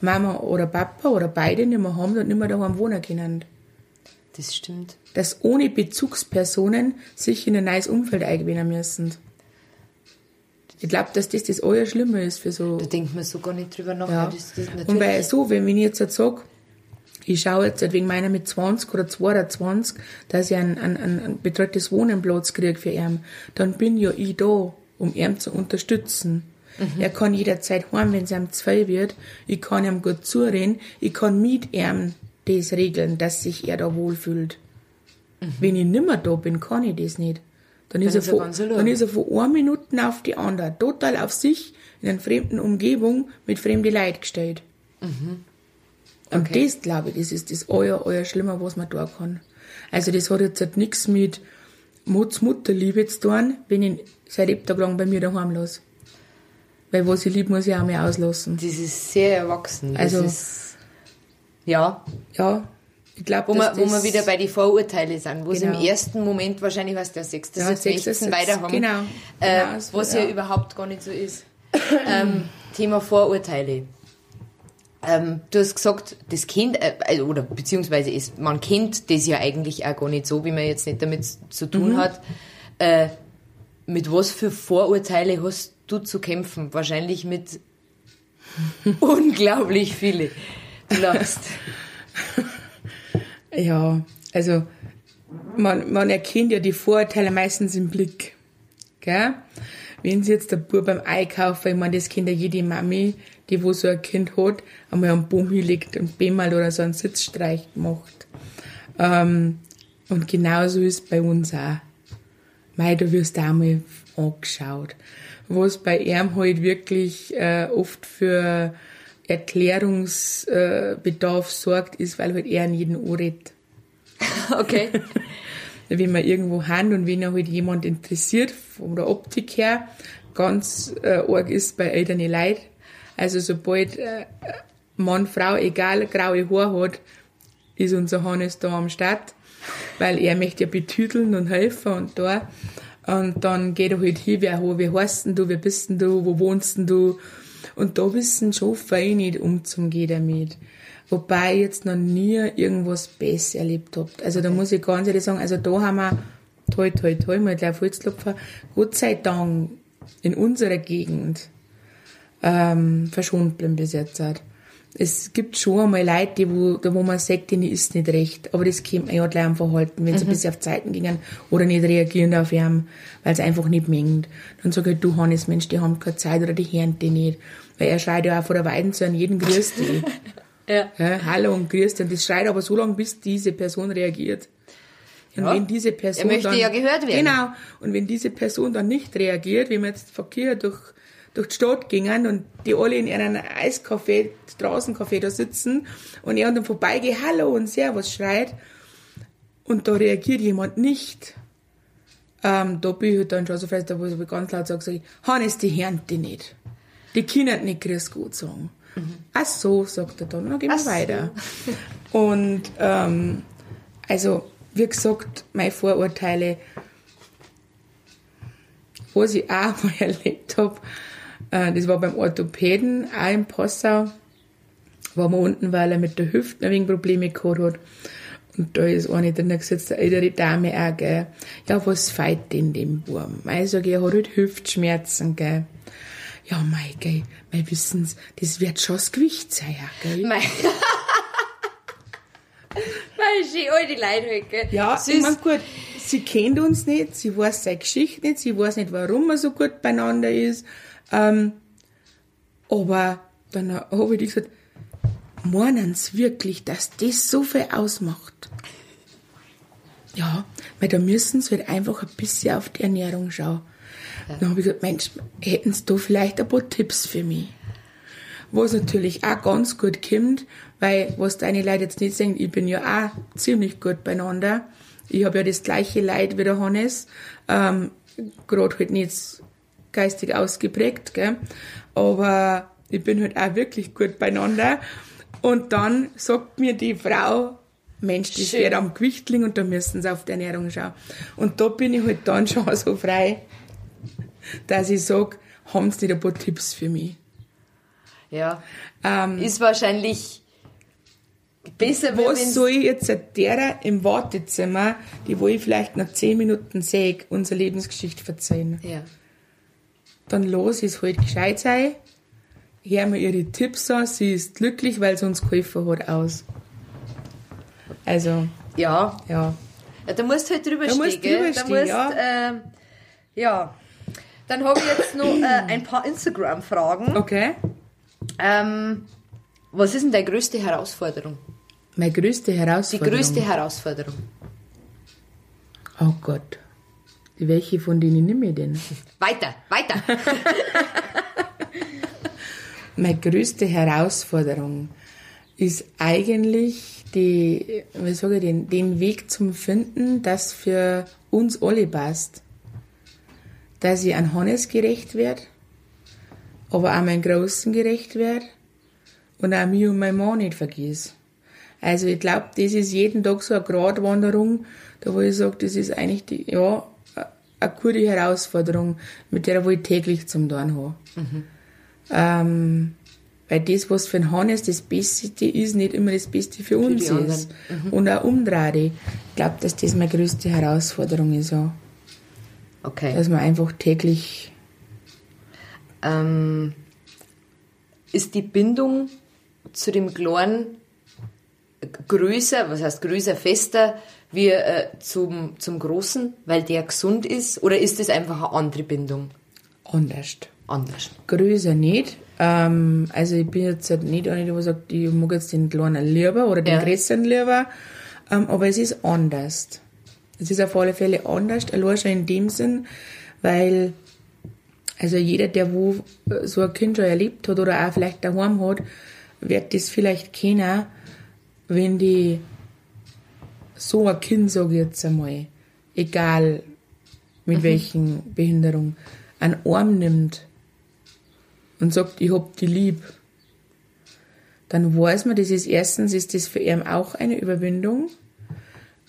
C: Mama oder Papa oder beide nicht mehr haben und nicht mehr daheim wohnen können.
B: Das stimmt
C: dass ohne Bezugspersonen sich in ein neues Umfeld eingewöhnen müssen. Ich glaube, dass das das Allerschlimme ist für so.
B: Da denkt man so gar nicht drüber nach.
C: Ja. Das, das und weil so, wenn ich jetzt sage, ich schaue jetzt halt wegen meiner mit 20 oder 22, dass ich ein, ein, ein, ein betreutes Wohnenplatz kriege für ihn. Dann bin ja ich da, um ihn zu unterstützen. Mhm. Er kann jederzeit heim, wenn es ihm zwei wird. Ich kann ihm gut zureden. Ich kann mit ihm das regeln, dass sich er da wohlfühlt. Mhm. Wenn ich nimmer da bin, kann ich das nicht. Dann, dann ist, er von, dann ist er von einer Minute auf die andere total auf sich in einer fremden Umgebung mit fremden Leid gestellt. Mhm. Und okay. das, glaube ich, das ist das euer, euer Schlimmer, was man da kann. Also das hat jetzt halt nichts mit Muts Mutterliebe zu tun, wenn ich seit Lebtag lang bei mir daheim lasse. Weil was ich liebe, muss ich auch mehr auslassen.
B: Das ist sehr erwachsen. Das
C: also,
B: ist, ja.
C: Ja, ich glaube,
B: wo, wir, wo wir wieder bei den Vorurteilen sind, wo genau. es im ersten Moment wahrscheinlich, was der sechste ja, Sitz, nächsten weiter haben,
C: genau.
B: Äh,
C: genau
B: was ja. ja. überhaupt gar nicht so ist. ähm, Thema Vorurteile. Ähm, du hast gesagt, das Kind, äh, also, oder beziehungsweise ist, man kennt das ja eigentlich auch gar nicht so, wie man jetzt nicht damit zu tun mhm. hat. Äh, mit was für Vorurteile hast du zu kämpfen? Wahrscheinlich mit unglaublich viele. Du lachst.
C: Ja, also man, man erkennt ja die Vorurteile meistens im Blick. Gell? Wenn sie jetzt der Bub beim Einkaufen, ich meine, das kennt ja jede Mami, die wo so ein Kind hat, einmal am Baum hinlegt und Bemmal oder so einen Sitzstreich macht. Ähm, und genauso ist bei uns auch. Mei, du wirst auch mal angeschaut. Was bei ihm halt wirklich äh, oft für Erklärungsbedarf sorgt, ist, weil halt er an jeden Ohr redet.
B: Okay.
C: wenn wir irgendwo haben und wenn er halt jemand interessiert, von der Optik her, ganz äh, arg ist bei älteren Leid. Also sobald äh, Mann, Frau, egal, graue Haar hat, ist unser Hannes da am Start, weil er möchte ja betüteln und helfen und da. Und dann geht er halt hin, wer, wie heißt denn du, wer bist denn du, wo wohnst denn du? Und da wissen schon viele nicht umzugehen damit. Wobei ich jetzt noch nie irgendwas besser erlebt habt. Also da muss ich ganz ehrlich sagen, also da haben wir, toll, toll, toll, mal gleich Holzklopfer, Gott sei Dank in unserer Gegend ähm, verschont bleiben bis jetzt. Hat es gibt schon einmal Leute, die wo, wo man sagt, denen ist nicht recht. Aber das kommt man ja gleich am Verhalten, wenn sie mhm. ein bisschen auf Zeiten gingen oder nicht reagieren auf ihn, weil es einfach nicht mengt. Dann sage ich, du Hannes, Mensch, die haben keine Zeit oder die hören die nicht. Weil er schreit ja auch vor der Weiden zu an jeden Grüß die. ja. ja. Hallo und Grüß die. Und das schreit aber so lange, bis diese Person reagiert. Und ja. wenn diese Person
B: er möchte
C: dann,
B: ja gehört werden.
C: Genau. Und wenn diese Person dann nicht reagiert, wie man jetzt Verkehr durch durch die Stadt gingen und die alle in einem Eiscafé, Straßencafé da sitzen und er dann vorbeigeht, Hallo und Servus schreit und da reagiert jemand nicht. Ähm, da bin ich halt dann schon so fest, da wo ich ganz laut sage, sag ich, Hannes, die hören die nicht. Die können nicht Grüß gut sagen. Mhm. Ach so, sagt er dann, dann gehen wir weiter. So. Und ähm, also, wie gesagt, meine Vorurteile, was ich auch mal erlebt habe, äh, das war beim Orthopäden, auch in Passau. War wir unten, weil er mit der Hüfte ein wenig Probleme gehabt hat. Und da ist eine drin gesetzt, eine ältere Dame auch, gell. Ja, was feit denn dem Wurm? Ich sag, er hat halt Hüftschmerzen, gell. Ja, mei, gell, mei, wissen's, das wird schon das Gewicht sein, gell.
B: Mei. mei, schön alte Leute halt, gell.
C: Ja, Süß. ich mein, gut, sie kennt uns nicht, sie weiß seine Geschichte nicht, sie weiß nicht, warum man so gut beieinander ist. Ähm, aber dann habe ich gesagt, meinen Sie wirklich, dass das so viel ausmacht? Ja, weil da müssen Sie halt einfach ein bisschen auf die Ernährung schauen. Ja. Dann habe ich gesagt, Mensch, hätten Sie da vielleicht ein paar Tipps für mich? Was natürlich auch ganz gut kommt, weil, was deine Leute jetzt nicht sagen, ich bin ja auch ziemlich gut beieinander. Ich habe ja das gleiche Leid wie der Hannes. Ähm, Gerade halt nicht geistig ausgeprägt, gell? aber ich bin halt auch wirklich gut beieinander. Und dann sagt mir die Frau, Mensch, das wird am Gewicht liegen und da müssen sie auf die Ernährung schauen. Und da bin ich halt dann schon so frei, dass ich sage, haben sie nicht ein paar Tipps für mich?
B: Ja. Ähm, ist wahrscheinlich besser,
C: Was soll ich jetzt derer im Wartezimmer, die wo ich vielleicht nach zehn Minuten sehe, unsere Lebensgeschichte verzeihen?
B: Ja
C: dann los ist halt gescheit sein. Hör mir ihre Tipps an, sie ist glücklich, weil sie uns geholfen hat, aus. Also,
B: Ja,
C: ja.
B: Ja, da musst du halt drüber
C: Da
B: stehen,
C: musst
B: gell? da musst,
C: ja.
B: Äh, ja. Dann habe ich jetzt noch äh, ein paar Instagram-Fragen.
C: Okay.
B: Ähm, was ist denn deine größte Herausforderung?
C: Meine größte
B: Die
C: Herausforderung.
B: größte Herausforderung.
C: Oh Gott. Welche von denen nehme ich denn?
B: Weiter, weiter.
C: Meine größte Herausforderung ist eigentlich die, wie sage ich den, den Weg zum Finden, das für uns alle passt. Dass ich an Hannes gerecht werde, aber auch meinen Großen gerecht werde und auch mich und mein Mann nicht vergiss. Also ich glaube, das ist jeden Tag so eine Gratwanderung, da wo ich sage, das ist eigentlich die, ja, eine gute Herausforderung, mit der ich täglich zum Tun habe. Ähm, weil das, was für den Hannes das Beste ist, nicht immer das Beste für uns
B: die anderen.
C: ist. Und auch umdreht. Ich glaube, dass das meine größte Herausforderung ist, ja.
B: Okay.
C: Dass man einfach täglich,
B: Ähm, ist die Bindung zu dem Kleinen größer, was heißt größer, fester, wie äh, zum, zum Großen, weil der gesund ist? Oder ist es einfach eine andere Bindung?
C: anders.
B: Anders.
C: Größer nicht. Ähm, also ich bin jetzt halt nicht eine, die sagt, ich mag jetzt den Kleinen lieber oder den
B: Ja.
C: Größeren lieber. Ähm, aber es ist anders. Es ist auf alle Fälle anders, allein schon in dem Sinn, weil also jeder, der wo äh, so ein Kind schon erlebt hat oder auch vielleicht daheim hat, wird das vielleicht kennen, wenn die so ein Kind, sage ich jetzt einmal, egal mit welchen Behinderung, einen Arm nimmt und sagt, ich hab die lieb, dann weiß man, das ist erstens, ist das für ihn auch eine Überwindung,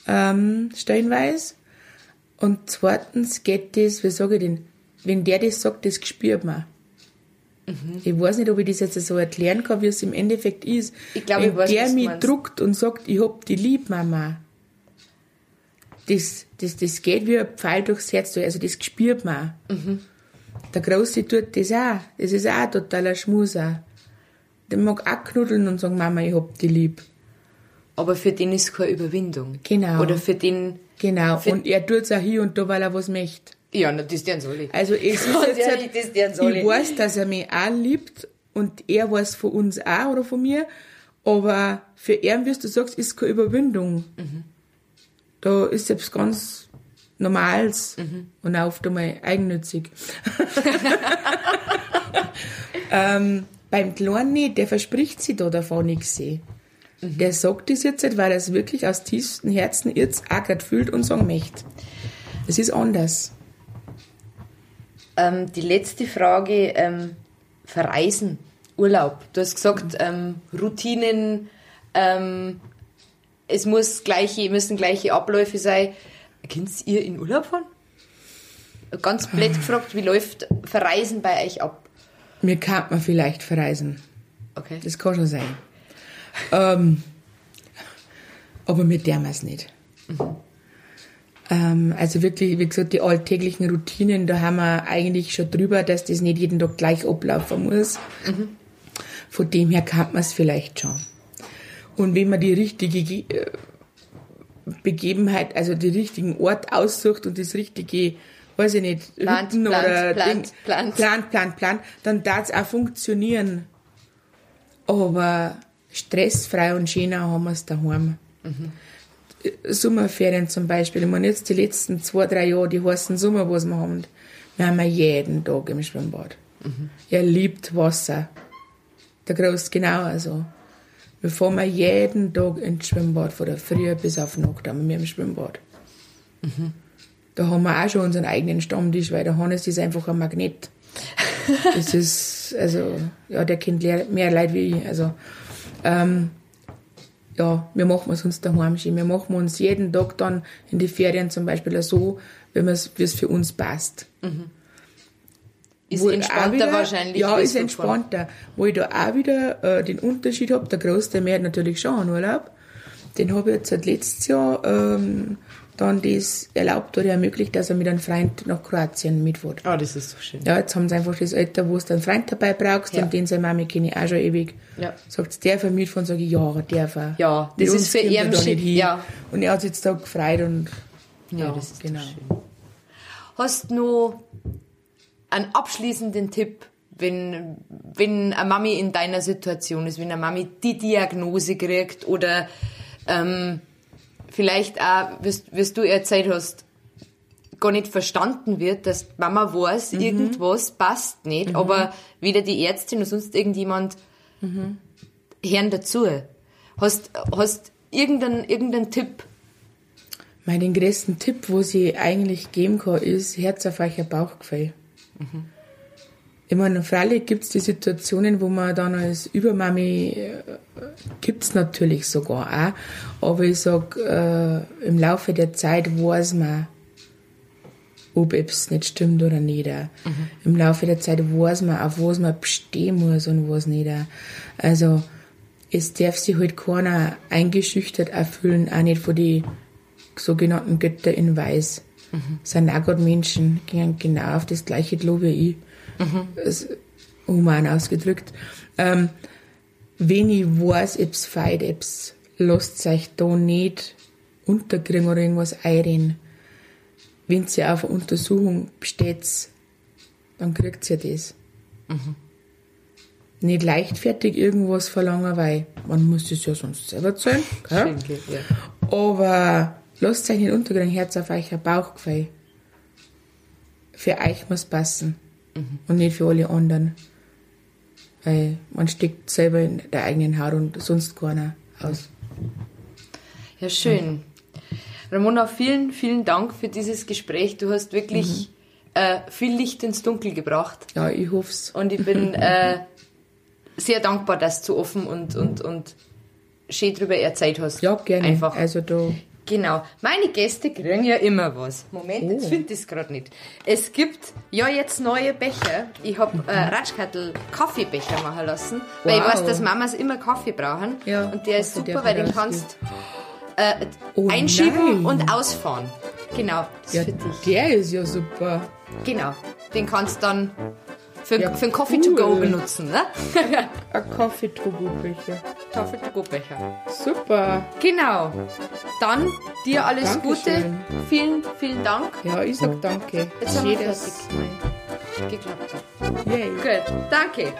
C: ähm, stellenweise. Und zweitens geht das, wie sage ich denn, wenn der das sagt, das spürt man. Ich weiß nicht, ob ich das jetzt so erklären kann, wie es im Endeffekt ist.
B: Ich glaube,
C: wenn
B: ich weiß,
C: der mich druckt und sagt, ich hab die lieb, Mama. Das, das, das geht wie ein Pfeil durchs Herz durch, also das spürt man. Der Große tut das auch. Das ist auch ein totaler Schmuser. Der mag auch knuddeln und sagen, Mama, ich hab die lieb.
B: Aber für den ist keine Überwindung.
C: Genau.
B: Oder für den,
C: Genau.
B: Für-
C: und er tut's auch hier und da, weil er was möchte.
B: ja, na, das deren soll ich.
C: Also es ist jetzt halt,
B: das deren soll
C: ich
B: ich.
C: weiß, dass er mich auch liebt und er weiß von uns auch oder von mir, aber für ihn, wie du sagst, ist keine Überwindung.
B: Mhm.
C: Da ist selbst ganz Normales
B: Mhm.
C: und auch oft einmal eigennützig. ähm, beim Kleinen nicht, der verspricht sich da davon nichts.
B: Mhm.
C: Der sagt das jetzt nicht, weil er es wirklich aus tiefstem Herzen jetzt auch gerade fühlt und sagen möchte. Es ist anders.
B: Ähm, die letzte Frage, ähm, Verreisen, Urlaub. Du hast gesagt, ähm, Routinen, ähm, es muss gleiche, müssen gleiche Abläufe sein. Könnt ihr in Urlaub fahren? Ganz blöd gefragt, wie läuft Verreisen bei euch ab?
C: Mir kann man vielleicht verreisen.
B: Okay.
C: Das kann schon sein. ähm, aber mit der es nicht. Ähm, also wirklich, wie gesagt, die alltäglichen Routinen, da haben wir eigentlich schon drüber, dass das nicht jeden Tag gleich ablaufen muss. Von dem her kann man es vielleicht schon. Und wenn man die richtige Ge- äh, Begebenheit, also den richtigen Ort aussucht und das richtige, weiß ich nicht,
B: Plant,
C: Hütten
B: plant,
C: oder
B: plant,
C: Ding,
B: plant.
C: plant, plant, plant, dann darf es auch funktionieren. Aber stressfrei und schöner haben wir es daheim. Äh, Sommerferien zum Beispiel. Ich meine, jetzt die letzten zwei, drei Jahre, die heißen Sommer, was wir haben. Wir haben ja jeden Tag im Schwimmbad. Er liebt Wasser. Der Groß genau also. Wir fahren wir jeden Tag ins Schwimmbad, von der Früh bis auf Nacht haben wir im Schwimmbad. Da haben wir auch schon unseren eigenen Stammtisch, weil der Hannes ist einfach ein Magnet. Das ist, also, ja, der kennt mehr Leute wie ich. Also, ähm, ja, wir machen es uns daheim schön. Wir machen uns jeden Tag dann in die Ferien zum Beispiel so, wenn wie es für uns passt.
B: Ist
C: Wo
B: entspannter
C: wieder,
B: wahrscheinlich.
C: Ja, ist
B: so
C: entspannter. Wo ich da auch wieder äh, den Unterschied hab, der Groß, der mehr natürlich schon einen Urlaub. den habe ich jetzt seit letztes Jahr ähm, dann das erlaubt oder ermöglicht, dass er mit einem Freund nach Kroatien mitfährt.
B: Ah, das ist so schön.
C: Ja, jetzt haben sie einfach das Alter, wo du einen Freund dabei brauchst
B: Ja.
C: und den seine Mami kenne ich auch schon ewig.
B: Ja.
C: Sagt, darf er mitfahren? Sag ich, ja, darf er.
B: Ja, das ist für ihn schön, ja.
C: Und er hat sich jetzt da gefreut und
B: Ja,
C: ja,
B: das ist
C: genau.
B: doch schön. Hast du noch einen abschließenden Tipp, wenn, wenn eine Mami in deiner Situation ist, wenn eine Mami die Diagnose kriegt oder ähm, vielleicht auch, wie du erzählt hast, gar nicht verstanden wird, dass Mama weiß, irgendwas passt nicht, aber weder die Ärztin noch sonst irgendjemand hören dazu. Hast, hast irgendeinen, irgendeinen Tipp?
C: Mein größten Tipp, wo sie eigentlich geben kann, ist Herz auf euer Bauchgefühl. Ich meine, freilich gibt es die Situationen, wo man dann als Übermami, äh, gibt es natürlich sogar auch, aber ich sag, äh, im Laufe der Zeit weiß man, ob es nicht stimmt oder nicht. Im Laufe der Zeit weiß man, auf was man bestehen muss und was nicht. Also, es darf sich halt keiner eingeschüchtert erfüllen, auch nicht von die sogenannten Götter in Weiß. Sind auch gerade Menschen, gehen genau auf das gleiche Klo wie ich. Ist human ausgedrückt. Ähm, wenn ich weiß, ob's feit, ob's lasst euch da nicht unterkriegen oder irgendwas einreden. Wenn sie auf eine Untersuchung besteht, dann kriegt ihr das. Nicht leichtfertig irgendwas verlangen, weil man muss das ja sonst selber zahlen. Gell?
B: Ja.
C: Aber lasst euch nicht unterkriegen, Herz auf euch Bauchgefühl. Für euch muss passen. Und nicht für alle anderen. Weil man steckt selber in der eigenen Haut und sonst keiner aus.
B: Ja, schön. Ramona, vielen, vielen Dank für dieses Gespräch. Du hast wirklich äh, viel Licht ins Dunkel gebracht.
C: Ja, ich hoff's.
B: Und ich bin äh, sehr dankbar, dass du offen und, und, und schön drüber erzählt hast.
C: Ja, gerne.
B: Einfach.
C: Also da,
B: Genau. Meine Gäste kriegen ja immer was. Moment, jetzt finde ich es gerade nicht. Es gibt ja jetzt neue Becher. Ich habe äh, Ratschkattel Kaffeebecher machen lassen, weil ich
C: Wow.
B: weiß, dass Mamas immer Kaffee brauchen.
C: Ja,
B: und der ist super, weil den kannst äh,
C: Oh
B: einschieben
C: nein.
B: und ausfahren. Genau, das
C: ja,
B: ist für dich.
C: der ist ja super.
B: Genau. Den kannst dann für,
C: Ja,
B: für einen Coffee to go
C: cool.
B: benutzen, ne?
C: Ein Kaffee-Togo-Becher.
B: Coffee to go Becher.
C: Super.
B: Genau. Dann dir alles
C: Dankeschön.
B: Gute. Vielen, vielen Dank.
C: Ja, ich sag danke.
B: Jetzt haben wir fertig. Geklappt.
C: Yay.
B: Gut, danke.